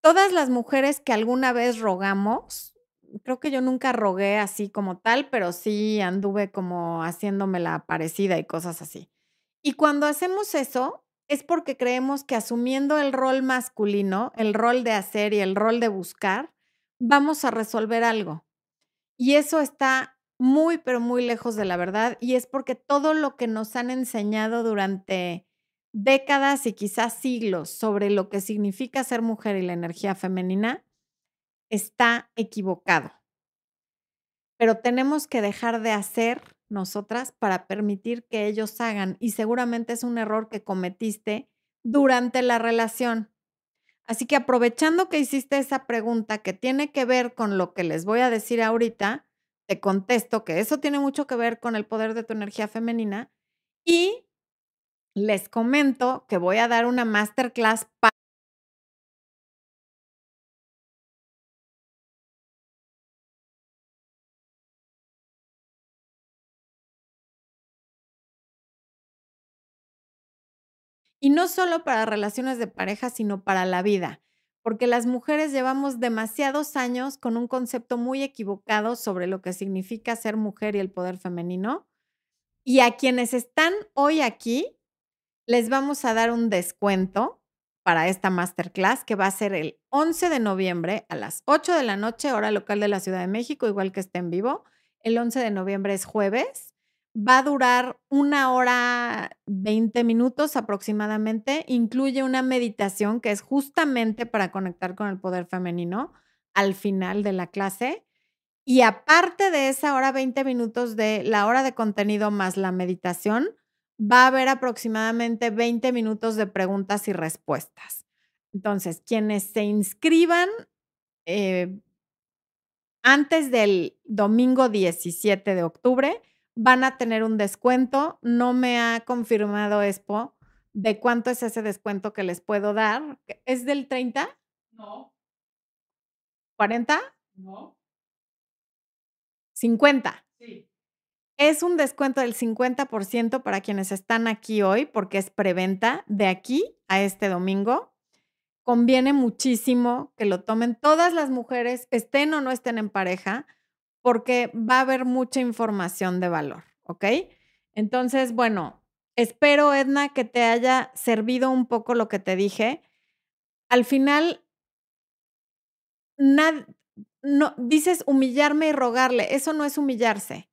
Todas las mujeres que alguna vez rogamos, creo que yo nunca rogué así como tal, pero sí anduve como haciéndome la parecida y cosas así. Y cuando hacemos eso, es porque creemos que asumiendo el rol masculino, el rol de hacer y el rol de buscar, vamos a resolver algo. Y eso está muy, pero muy lejos de la verdad. Y es porque todo lo que nos han enseñado durante décadas y quizás siglos sobre lo que significa ser mujer y la energía femenina, está equivocado. Pero tenemos que dejar de hacer nosotras para permitir que ellos hagan y seguramente es un error que cometiste durante la relación. Así que aprovechando que hiciste esa pregunta que tiene que ver con lo que les voy a decir ahorita, te contesto que eso tiene mucho que ver con el poder de tu energía femenina y les comento que voy a dar una masterclass para Y no solo para relaciones de pareja, sino para la vida, porque las mujeres llevamos demasiados años con un concepto muy equivocado sobre lo que significa ser mujer y el poder femenino. Y a quienes están hoy aquí, les vamos a dar un descuento para esta masterclass que va a ser el 11 de noviembre a las 8 de la noche, hora local de la Ciudad de México, igual que esté en vivo. El 11 de noviembre es jueves. Va a durar una hora 20 minutos aproximadamente. Incluye una meditación que es justamente para conectar con el poder femenino al final de la clase Y aparte de esa hora, 20 minutos de la hora de contenido más la meditación, va a haber aproximadamente 20 minutos de preguntas y respuestas. Entonces, quienes se inscriban eh, antes del domingo 17 de octubre van a tener un descuento. No me ha confirmado Expo de cuánto es ese descuento que les puedo dar. ¿Es del 30? No. ¿40? No. 50. Sí. Es un descuento del 50% para quienes están aquí hoy porque es preventa de aquí a este domingo. Conviene muchísimo que lo tomen todas las mujeres, estén o no estén en pareja, porque va a haber mucha información de valor, ¿ok? Entonces, bueno, espero, Edna, que te haya servido un poco lo que te dije. Al final, no, dices humillarme y rogarle, eso no es humillarse.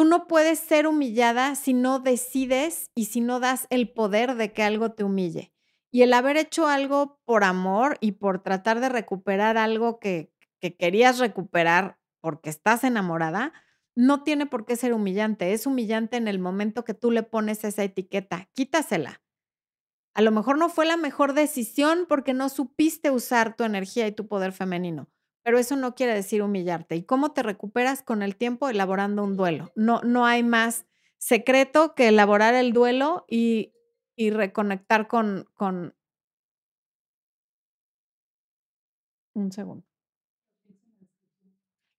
Tú no puedes ser humillada si no decides y si no das el poder de que algo te humille. Y el haber hecho algo por amor y por tratar de recuperar algo que, que querías recuperar porque estás enamorada, no tiene por qué ser humillante. Es humillante en el momento que tú le pones esa etiqueta. Quítasela. A lo mejor no fue la mejor decisión porque no supiste usar tu energía y tu poder femenino pero eso no quiere decir humillarte. ¿Y cómo te recuperas con el tiempo elaborando un duelo? No, no hay más secreto que elaborar el duelo y, y reconectar con, con... Un segundo.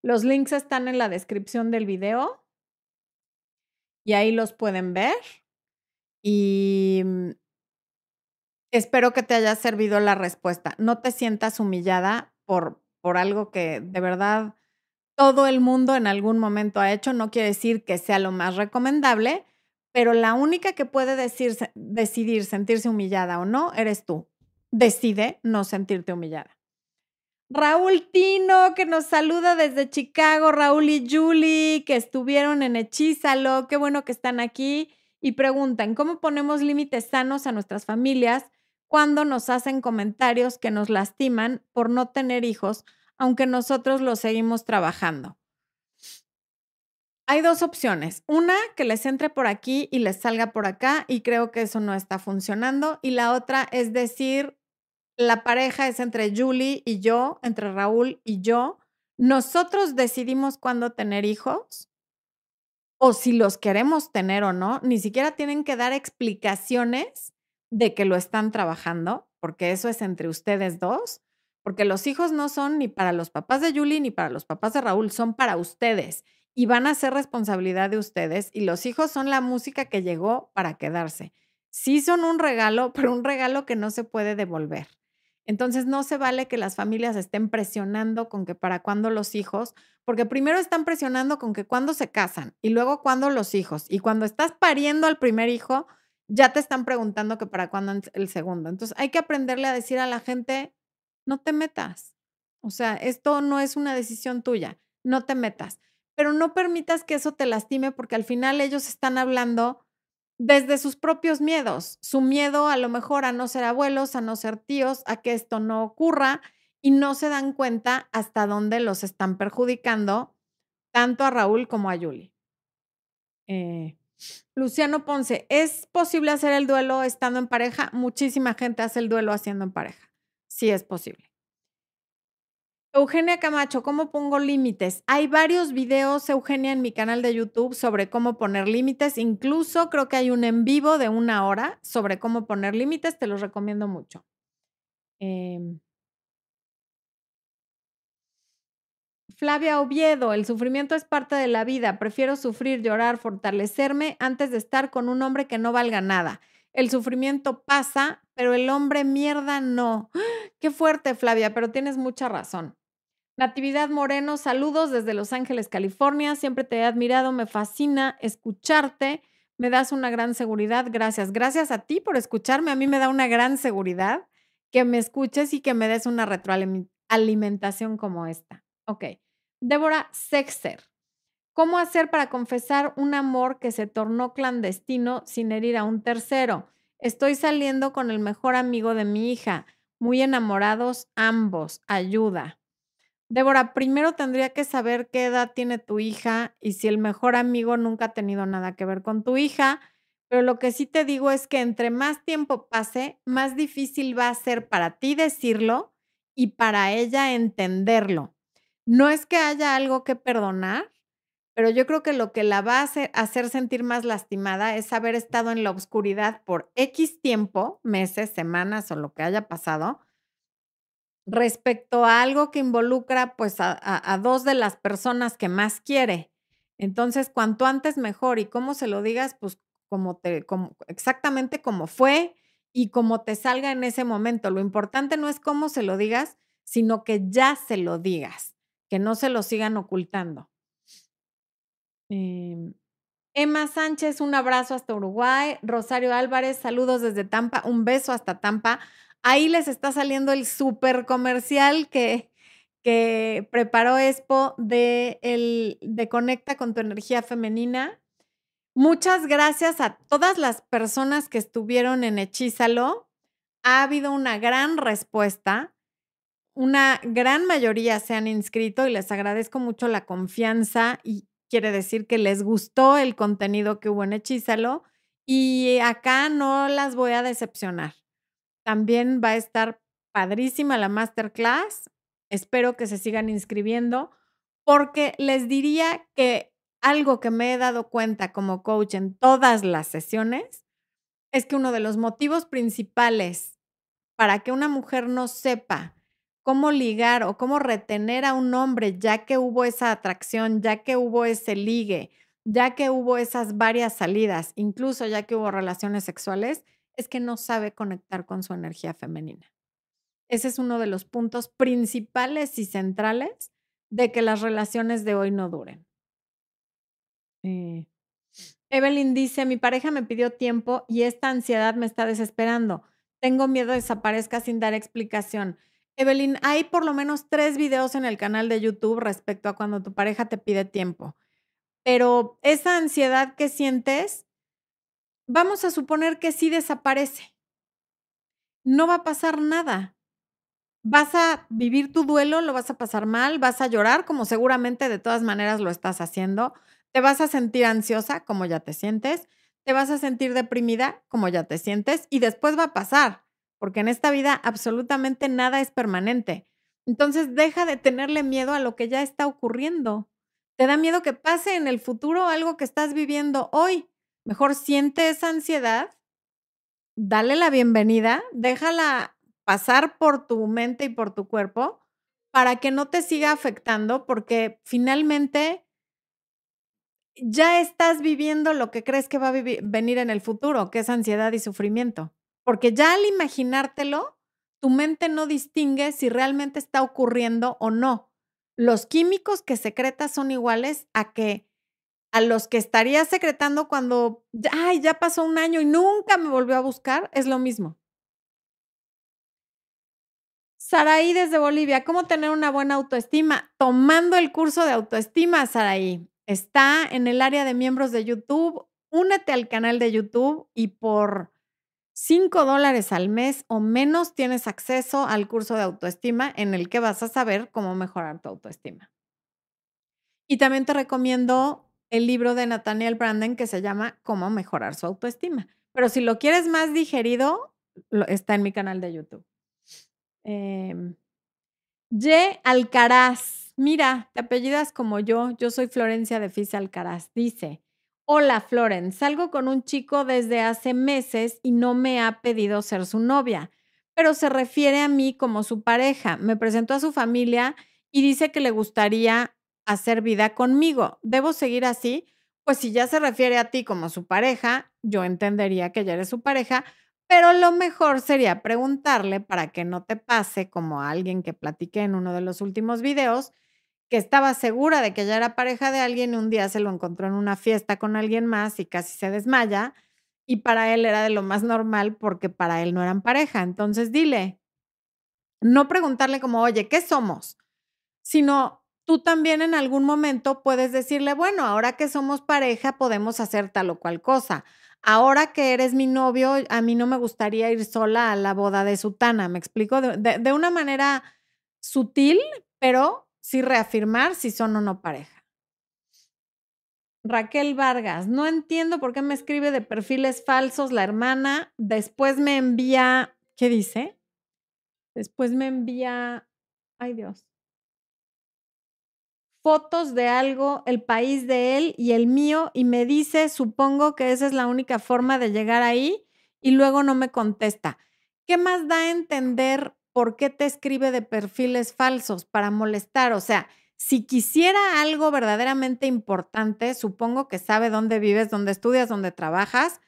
Los links están en la descripción del video y ahí los pueden ver. Y mm, espero que te haya servido la respuesta. No te sientas humillada por, por algo que de verdad todo el mundo en algún momento ha hecho, no quiere decir que sea lo más recomendable, pero la única que puede decidir sentirse humillada o no eres tú. Decide no sentirte humillada. Raúl Tino, que nos saluda desde Chicago, Raúl y Julie, que estuvieron en Hechízalo, qué bueno que están aquí y preguntan, ¿cómo ponemos límites sanos a nuestras familias cuando nos hacen comentarios que nos lastiman por no tener hijos, aunque nosotros los seguimos trabajando. Hay dos opciones. Una, que les entre por aquí y les salga por acá y creo que eso no está funcionando. Y la otra es decir, la pareja es entre Julie y yo, entre Raúl y yo. Nosotros decidimos cuándo tener hijos o si los queremos tener o no. Ni siquiera tienen que dar explicaciones de que lo están trabajando, porque eso es entre ustedes dos, porque los hijos no son ni para los papás de Julie ni para los papás de Raúl, son para ustedes y van a ser responsabilidad de ustedes y los hijos son la música que llegó para quedarse. Sí son un regalo, pero un regalo que no se puede devolver. Entonces no se vale que las familias estén presionando con que para cuándo los hijos, porque primero están presionando con que cuándo se casan y luego cuándo los hijos. Y cuando estás pariendo al primer hijo, ya te están preguntando que para cuándo el segundo. Entonces hay que aprenderle a decir a la gente, no te metas. O sea, esto no es una decisión tuya, no te metas. Pero no permitas que eso te lastime porque al final ellos están hablando desde sus propios miedos, su miedo a lo mejor a no ser abuelos, a no ser tíos, a que esto no ocurra y no se dan cuenta hasta dónde los están perjudicando tanto a Raúl como a Yuli. Eh, Luciano Ponce, ¿es posible hacer el duelo estando en pareja? Muchísima gente hace el duelo haciendo en pareja. Sí es posible. Eugenia Camacho, ¿cómo pongo límites? Hay varios videos, Eugenia, en mi canal de YouTube sobre cómo poner límites. Incluso creo que hay un en vivo de una hora sobre cómo poner límites. Te los recomiendo mucho. Eh, Flavia Oviedo, el sufrimiento es parte de la vida. Prefiero sufrir, llorar, fortalecerme antes de estar con un hombre que no valga nada. El sufrimiento pasa, pero el hombre mierda no. (gasps) Qué fuerte, Flavia, pero tienes mucha razón. Natividad Moreno, saludos desde Los Ángeles, California. Siempre te he admirado, me fascina escucharte. Me das una gran seguridad. Gracias. Gracias a ti por escucharme. A mí me da una gran seguridad que me escuches y que me des una retroalimentación como esta. Ok. Débora Sexter. ¿Cómo hacer para confesar un amor que se tornó clandestino sin herir a un tercero? Estoy saliendo con el mejor amigo de mi hija, muy enamorados ambos. Ayuda. Débora, primero tendría que saber qué edad tiene tu hija y si el mejor amigo nunca ha tenido nada que ver con tu hija, pero lo que sí te digo es que entre más tiempo pase, más difícil va a ser para ti decirlo y para ella entenderlo. No es que haya algo que perdonar, pero yo creo que lo que la va a hacer, sentir más lastimada es haber estado en la oscuridad por X tiempo, meses, semanas o lo que haya pasado, respecto a algo que involucra pues a, dos de las personas que más quiere. Entonces, cuanto antes mejor y cómo se lo digas, pues como, exactamente como fue y como te salga en ese momento. Lo importante no es cómo se lo digas, sino que ya se lo digas, que no se lo sigan ocultando. Em, Emma Sánchez, un abrazo hasta Uruguay. Rosario Álvarez, saludos desde Tampa, un beso hasta Tampa. Ahí les está saliendo el super comercial que, que preparó Expo de, el, de Conecta con tu energía femenina. Muchas gracias a todas las personas que estuvieron en Hechízalo. Ha habido una gran respuesta. Una gran mayoría se han inscrito y les agradezco mucho la confianza y quiere decir que les gustó el contenido que hubo en Hechízalo y acá no las voy a decepcionar. También va a estar padrísima la masterclass. Espero que se sigan inscribiendo porque les diría que algo que me he dado cuenta como coach en todas las sesiones es que uno de los motivos principales para que una mujer no sepa cómo ligar o cómo retener a un hombre ya que hubo esa atracción, ya que hubo ese ligue, ya que hubo esas varias salidas, incluso ya que hubo relaciones sexuales, es que no sabe conectar con su energía femenina. Ese es uno de los puntos principales y centrales de que las relaciones de hoy no duren. Eh, Evelyn dice, mi pareja me pidió tiempo y esta ansiedad me está desesperando. Tengo miedo de desaparezca sin dar explicación. Evelyn, hay por lo menos tres videos en el canal de YouTube respecto a cuando tu pareja te pide tiempo. Pero esa ansiedad que sientes vamos a suponer que sí desaparece. No va a pasar nada. Vas a vivir tu duelo, lo vas a pasar mal, vas a llorar, como seguramente de todas maneras lo estás haciendo. Te vas a sentir ansiosa, como ya te sientes. Te vas a sentir deprimida, como ya te sientes. Y después va a pasar, porque en esta vida absolutamente nada es permanente. Entonces deja de tenerle miedo a lo que ya está ocurriendo. Te da miedo que pase en el futuro algo que estás viviendo hoy. Mejor siente esa ansiedad, dale la bienvenida, déjala pasar por tu mente y por tu cuerpo para que no te siga afectando, porque finalmente ya estás viviendo lo que crees que va a venir en el futuro, que es ansiedad y sufrimiento. Porque ya al imaginártelo, tu mente no distingue si realmente está ocurriendo o no. Los químicos que secretas son iguales a que a los que estaría secretando cuando, ay, ya pasó un año y nunca me volvió a buscar, es lo mismo. Saraí desde Bolivia, ¿cómo tener una buena autoestima? Tomando el curso de autoestima, Saraí. Está en el área de miembros de YouTube. Únete al canal de YouTube y por 5 dólares al mes o menos tienes acceso al curso de autoestima en el que vas a saber cómo mejorar tu autoestima. Y también te recomiendo el libro de Nathaniel Branden que se llama Cómo mejorar su autoestima. Pero si lo quieres más digerido, está en mi canal de YouTube. Eh, Alcaraz. Mira, te apellidas como yo. Yo soy Florencia de Fisa Alcaraz. Dice, hola Floren, salgo con un chico desde hace meses y no me ha pedido ser su novia, pero se refiere a mí como su pareja. Me presentó a su familia y dice que le gustaría hacer vida conmigo. ¿Debo seguir así? Pues si ya se refiere a ti como su pareja, yo entendería que ya eres su pareja, pero lo mejor sería preguntarle para que no te pase como a alguien que platiqué en uno de los últimos videos, que estaba segura de que ya era pareja de alguien y un día se lo encontró en una fiesta con alguien más y casi se desmaya y para él era de lo más normal porque para él no eran pareja. Entonces dile, no preguntarle como, oye, ¿qué somos? Sino tú también en algún momento puedes decirle, bueno, ahora que somos pareja podemos hacer tal o cual cosa. Ahora que eres mi novio, a mí no me gustaría ir sola a la boda de Sutana, ¿me explico? De, una manera sutil, pero sí reafirmar si son o no pareja. Raquel Vargas, no entiendo por qué me escribe de perfiles falsos la hermana, después me envía, ¿qué dice? Después me envía, ay Dios, fotos de algo, el país de él y el mío, y me dice, supongo que esa es la única forma de llegar ahí, y luego no me contesta. ¿Qué más da a entender por qué te escribe de perfiles falsos para molestar? O sea, si quisiera algo verdaderamente importante, supongo que sabe dónde vives, dónde estudias, dónde trabajas,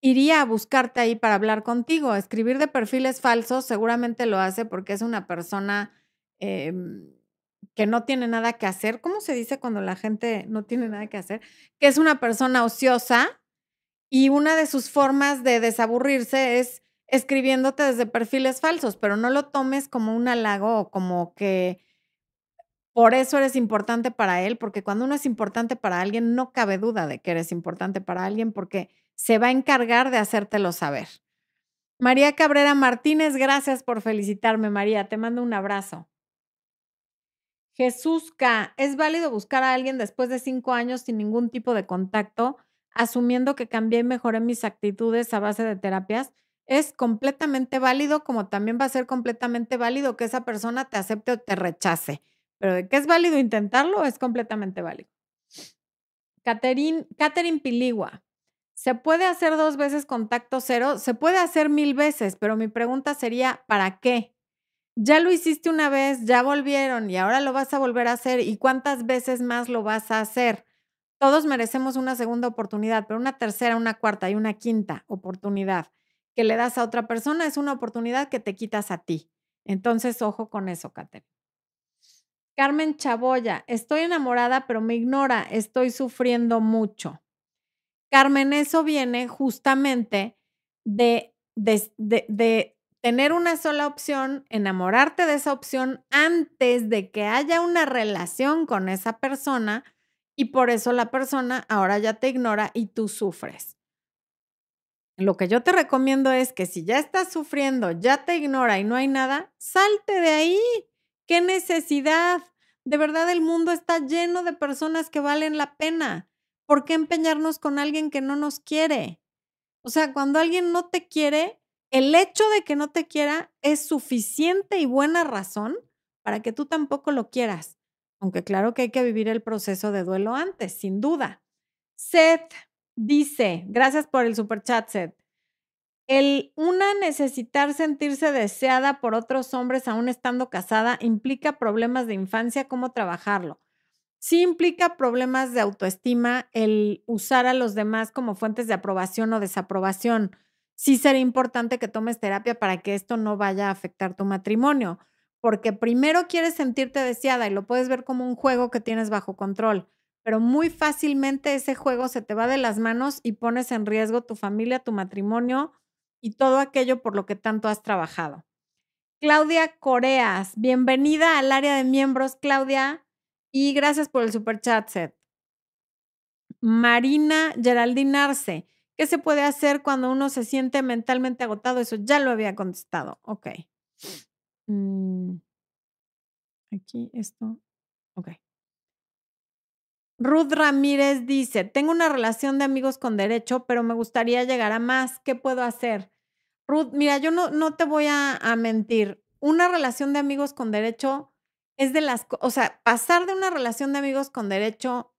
iría a buscarte ahí para hablar contigo. Escribir de perfiles falsos seguramente lo hace porque es una persona... Em, que no tiene nada que hacer. ¿Cómo se dice cuando la gente no tiene nada que hacer? Que es una persona ociosa y una de sus formas de desaburrirse es escribiéndote desde perfiles falsos, pero no lo tomes como un halago o como que por eso eres importante para él, porque cuando uno es importante para alguien, no cabe duda de que eres importante para alguien porque se va a encargar de hacértelo saber. María Cabrera Martínez, gracias por felicitarme, María. Te mando un abrazo. Jesús K. ¿Es válido buscar a alguien después de cinco años sin ningún tipo de contacto, asumiendo que cambié y mejoré mis actitudes a base de terapias? Es completamente válido, como también va a ser completamente válido que esa persona te acepte o te rechace. Pero de que es válido intentarlo, es completamente válido. Catherine, Catherine Piligua. ¿Se puede hacer dos veces contacto cero? Se puede hacer mil veces, pero mi pregunta sería, ¿para qué? ya lo hiciste una vez, ya volvieron y ahora lo vas a volver a hacer y cuántas veces más lo vas a hacer. Todos merecemos una segunda oportunidad, pero una tercera, una cuarta y una quinta oportunidad que le das a otra persona es una oportunidad que te quitas a ti. Entonces, ojo con eso, Catherine. Carmen Chaboya, estoy enamorada, pero me ignora, estoy sufriendo mucho. Carmen, eso viene justamente de, de, de tener una sola opción, enamorarte de esa opción antes de que haya una relación con esa persona y por eso la persona ahora ya te ignora y tú sufres. Lo que yo te recomiendo es que si ya estás sufriendo, ya te ignora y no hay nada, salte de ahí. ¿Qué necesidad? De verdad el mundo está lleno de personas que valen la pena. ¿Por qué empeñarnos con alguien que no nos quiere? O sea, cuando alguien no te quiere, el hecho de que no te quiera es suficiente y buena razón para que tú tampoco lo quieras. Aunque claro que hay que vivir el proceso de duelo antes, sin duda. Seth dice, gracias por el super chat, Seth. El una necesitar sentirse deseada por otros hombres aún estando casada implica problemas de infancia, ¿cómo trabajarlo? Sí implica problemas de autoestima el usar a los demás como fuentes de aprobación o desaprobación sí sería importante que tomes terapia para que esto no vaya a afectar tu matrimonio, porque primero quieres sentirte deseada y lo puedes ver como un juego que tienes bajo control, pero muy fácilmente ese juego se te va de las manos y pones en riesgo tu familia, tu matrimonio y todo aquello por lo que tanto has trabajado. Claudia Coreas, bienvenida al área de miembros, Claudia, y gracias por el super chat set. Marina Geraldine Arce, ¿Qué se puede hacer cuando uno se siente mentalmente agotado? Eso ya lo había contestado. Ok. Mm. Aquí esto. Ok. Ruth Ramírez dice, tengo una relación de amigos con derecho, pero me gustaría llegar a más. ¿Qué puedo hacer? Ruth, mira, yo no, no te voy a, a mentir. Una relación de amigos con derecho es de las, o sea, pasar de una relación de amigos con derecho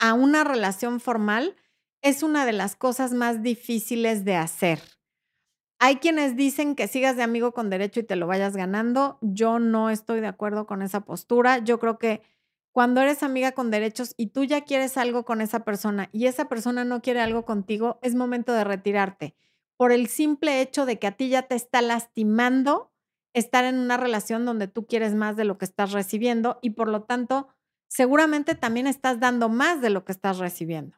a una relación formal es una de las cosas más difíciles de hacer. Hay quienes dicen que sigas de amigo con derecho y te lo vayas ganando. Yo no estoy de acuerdo con esa postura. Yo creo que cuando eres amiga con derechos y tú ya quieres algo con esa persona y esa persona no quiere algo contigo, es momento de retirarte. Por el simple hecho de que a ti ya te está lastimando estar en una relación donde tú quieres más de lo que estás recibiendo y por lo tanto seguramente también estás dando más de lo que estás recibiendo.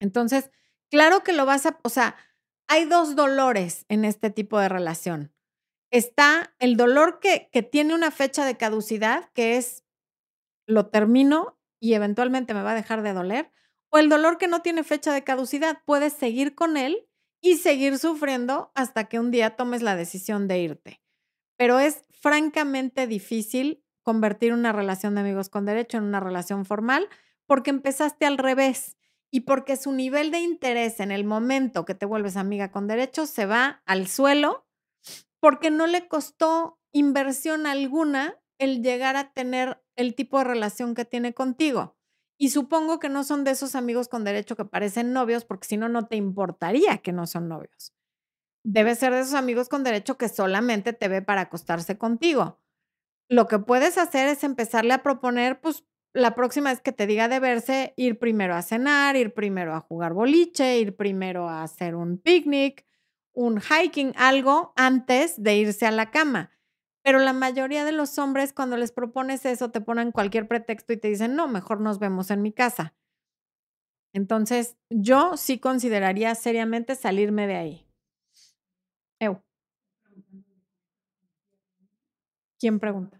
Entonces, claro que lo vas a, o sea, hay dos dolores en este tipo de relación. Está el dolor que, que tiene una fecha de caducidad, que es lo termino y eventualmente me va a dejar de doler, o el dolor que no tiene fecha de caducidad, puedes seguir con él y seguir sufriendo hasta que un día tomes la decisión de irte. Pero es francamente difícil convertir una relación de amigos con derecho en una relación formal porque empezaste al revés y porque su nivel de interés en el momento que te vuelves amiga con derecho se va al suelo porque no le costó inversión alguna el llegar a tener el tipo de relación que tiene contigo. Y supongo que no son de esos amigos con derecho que parecen novios, porque si no, no te importaría que no son novios. Debe ser de esos amigos con derecho que solamente te ve para acostarse contigo. Lo que puedes hacer es empezarle a proponer, pues, la próxima vez que te diga de verse, ir primero a cenar, ir primero a jugar boliche, ir primero a hacer un picnic, un hiking, algo antes de irse a la cama. Pero la mayoría de los hombres cuando les propones eso te ponen cualquier pretexto y te dicen, no, mejor nos vemos en mi casa. Entonces, yo sí consideraría seriamente salirme de ahí. ¿Quién pregunta?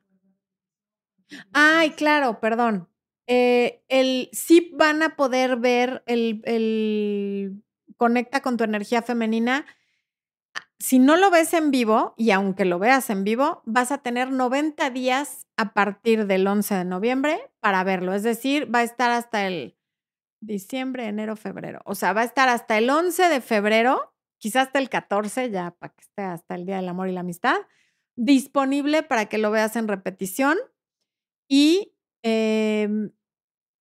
Ay, claro, perdón. Eh, el, sí van a poder ver el, el conecta con tu energía femenina. Si no lo ves en vivo, y aunque lo veas en vivo, vas a tener 90 días a partir del 11 de noviembre para verlo. Es decir, va a estar hasta el diciembre, enero, febrero. O sea, va a estar hasta el 11 de febrero, quizás hasta el 14, ya para que esté hasta el Día del Amor y la Amistad, disponible para que lo veas en repetición. Y, em,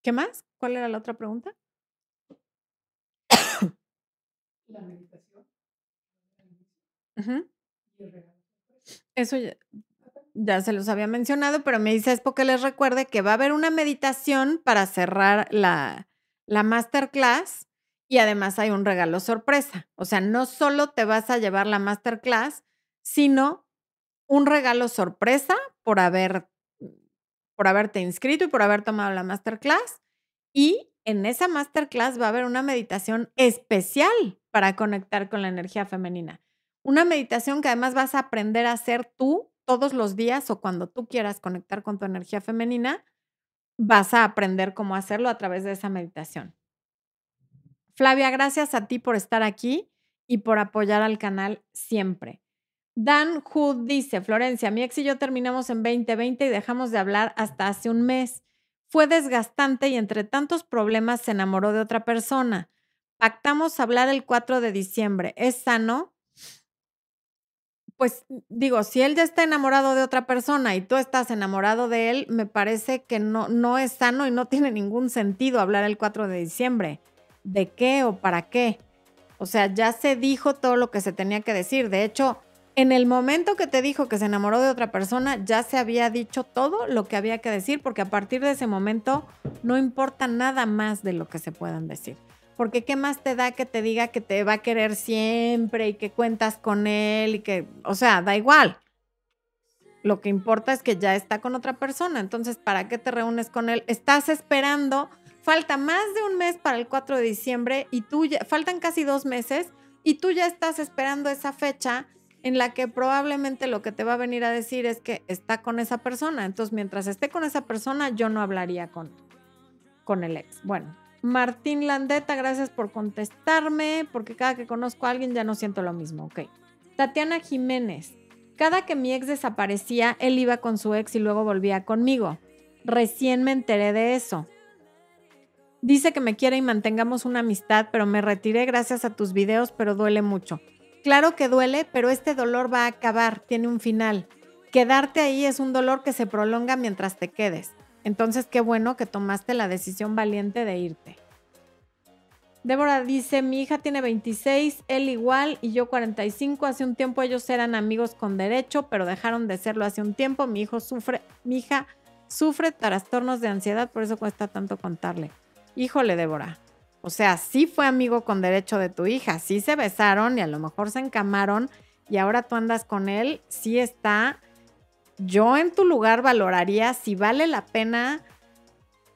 ¿qué más? ¿Cuál era la otra pregunta? La meditación. Eso ya, se los había mencionado, pero me dice es porque les recuerde que va a haber una meditación para cerrar la, la masterclass y además hay un regalo sorpresa. O sea, no solo te vas a llevar la masterclass, sino un regalo sorpresa por haber por haberte inscrito y por haber tomado la masterclass. Y en esa masterclass va a haber una meditación especial para conectar con la energía femenina. Una meditación que además vas a aprender a hacer tú todos los días o cuando tú quieras conectar con tu energía femenina, vas a aprender cómo hacerlo a través de esa meditación. Flavia, gracias a ti por estar aquí y por apoyar al canal siempre. Dan Hood dice, Florencia, mi ex y yo terminamos en 2020 y dejamos de hablar hasta hace un mes. Fue desgastante y entre tantos problemas se enamoró de otra persona. Pactamos hablar el 4 de diciembre. ¿Es sano? Pues digo, si él ya está enamorado de otra persona y tú estás enamorado de él, me parece que no, no es sano y no (laughs) tiene ningún sentido hablar el 4 de diciembre. ¿De qué o para qué? O sea, ya se dijo todo lo que se tenía que decir. De hecho, en el momento que te dijo que se enamoró de otra persona, ya se había dicho todo lo que había que decir, porque a partir de ese momento no importa nada más de lo que se puedan decir. Porque qué más te da que te diga que te va a querer siempre y que cuentas con él y que, o sea, da igual. Lo que importa es que ya está con otra persona. Entonces, ¿para qué te reúnes con él? Estás esperando, falta más de un mes para el 4 de diciembre y tú ya, faltan casi dos meses y tú ya estás esperando esa fecha en la que probablemente lo que te va a venir a decir es que está con esa persona. Entonces, mientras esté con esa persona, yo no hablaría con, con el ex. Bueno, Martín Landeta, gracias por contestarme, porque cada que conozco a alguien ya no siento lo mismo. Ok. Tatiana Jiménez, cada que mi ex desaparecía, él iba con su ex y luego volvía conmigo. Recién me enteré de eso. Dice que me quiere y mantengamos una amistad, pero me retiré gracias a tus videos, pero duele mucho. Claro que duele, pero este dolor va a acabar, tiene un final. Quedarte ahí es un dolor que se prolonga mientras te quedes. Entonces, qué bueno que tomaste la decisión valiente de irte. Débora dice, mi hija tiene 26, él igual y yo 45. Hace un tiempo ellos eran amigos con derecho, pero dejaron de serlo hace un tiempo. Mi hijo sufre, mi hija sufre trastornos de ansiedad, por eso cuesta tanto contarle. Híjole, Débora, o sea, sí fue amigo con derecho de tu hija, sí se besaron y a lo mejor se encamaron y ahora tú andas con él, sí está. Yo en tu lugar valoraría si vale la pena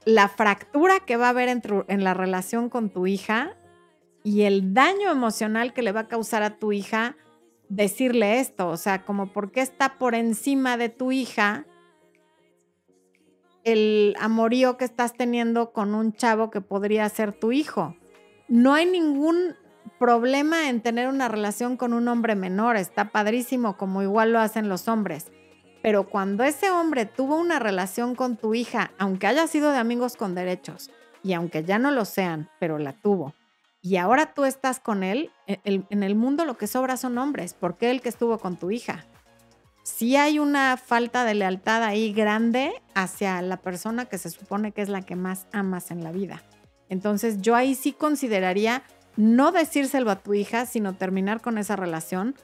la fractura que va a haber en, la relación con tu hija y el daño emocional que le va a causar a tu hija decirle esto, o sea, como por qué está por encima de tu hija el amorío que estás teniendo con un chavo que podría ser tu hijo. No hay ningún problema en tener una relación con un hombre menor, está padrísimo como igual lo hacen los hombres, Pero cuando ese hombre tuvo una relación con tu hija, aunque haya sido de amigos con derechos y aunque ya no lo sean, pero la tuvo, y ahora tú estás con él, e, en el mundo lo que sobra son hombres, porque él que estuvo con tu hija. Si hay una falta de lealtad ahí grande hacia la persona que se supone que es la que más amas en la vida. Entonces yo ahí sí consideraría no decírselo a tu hija, sino terminar con esa relación,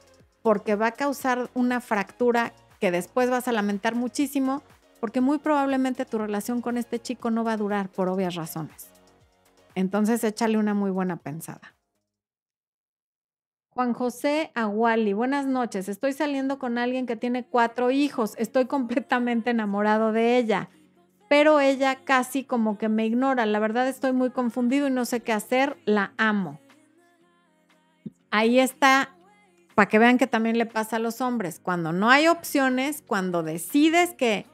porque va a causar una fractura que después vas a lamentar muchísimo, porque muy probablemente tu relación con este chico no va a durar por obvias razones. Entonces échale una muy buena pensada. Juan José Aguali, buenas noches. Estoy saliendo con alguien que tiene cuatro hijos. Estoy completamente enamorado de ella, pero ella casi como que me ignora. La verdad estoy muy confundido y no sé qué hacer. La amo. Ahí está, para que vean que también le pasa a los hombres. Cuando no hay opciones, cuando decides que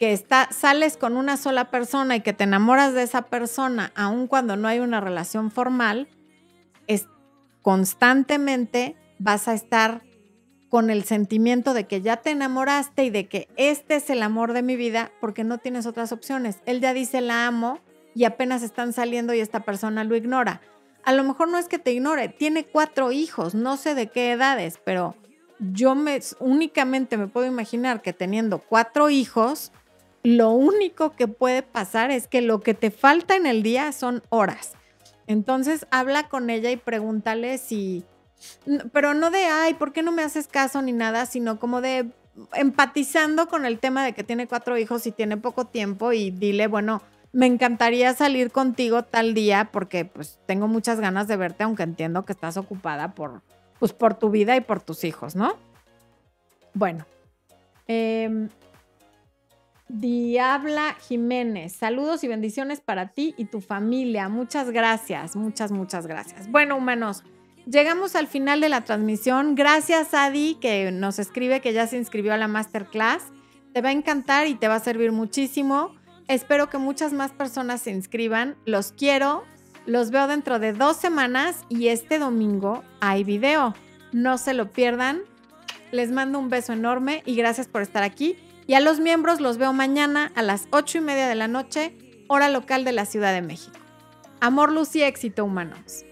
que está, sales con una sola persona y que te enamoras de esa persona, aun cuando no hay una relación formal, es, constantemente vas a estar con el sentimiento de que ya te enamoraste y de que este es el amor de mi vida porque no tienes otras opciones. Él ya dice la amo y apenas están saliendo y esta persona lo ignora. A lo mejor no es que te ignore, tiene cuatro hijos, no sé de qué edades, pero yo me únicamente me puedo imaginar que teniendo cuatro hijos, lo único que puede pasar es que lo que te falta en el día son horas. Entonces habla con ella y pregúntale si, pero no de, ay, ¿por qué no me haces caso ni nada? Sino como de empatizando con el tema de que tiene cuatro hijos y tiene poco tiempo y dile, bueno, me encantaría salir contigo tal día porque pues tengo muchas ganas de verte, aunque entiendo que estás ocupada por, pues, por tu vida y por tus hijos, ¿no? Bueno, eh, Diabla Jiménez, saludos y bendiciones para ti y tu familia. Muchas gracias, muchas, muchas gracias. Bueno, humanos, llegamos al final de la transmisión. Gracias, Adi, que nos escribe que ya se inscribió a la masterclass. Te va a encantar y te va a servir muchísimo. Espero que muchas más personas se inscriban. Los quiero. Los veo dentro de dos semanas y este domingo hay video. No se lo pierdan. Les mando un beso enorme y gracias por estar aquí. Y a los miembros los veo mañana a las 8 y media de la noche, hora local de la Ciudad de México. Amor, luz y éxito humanos.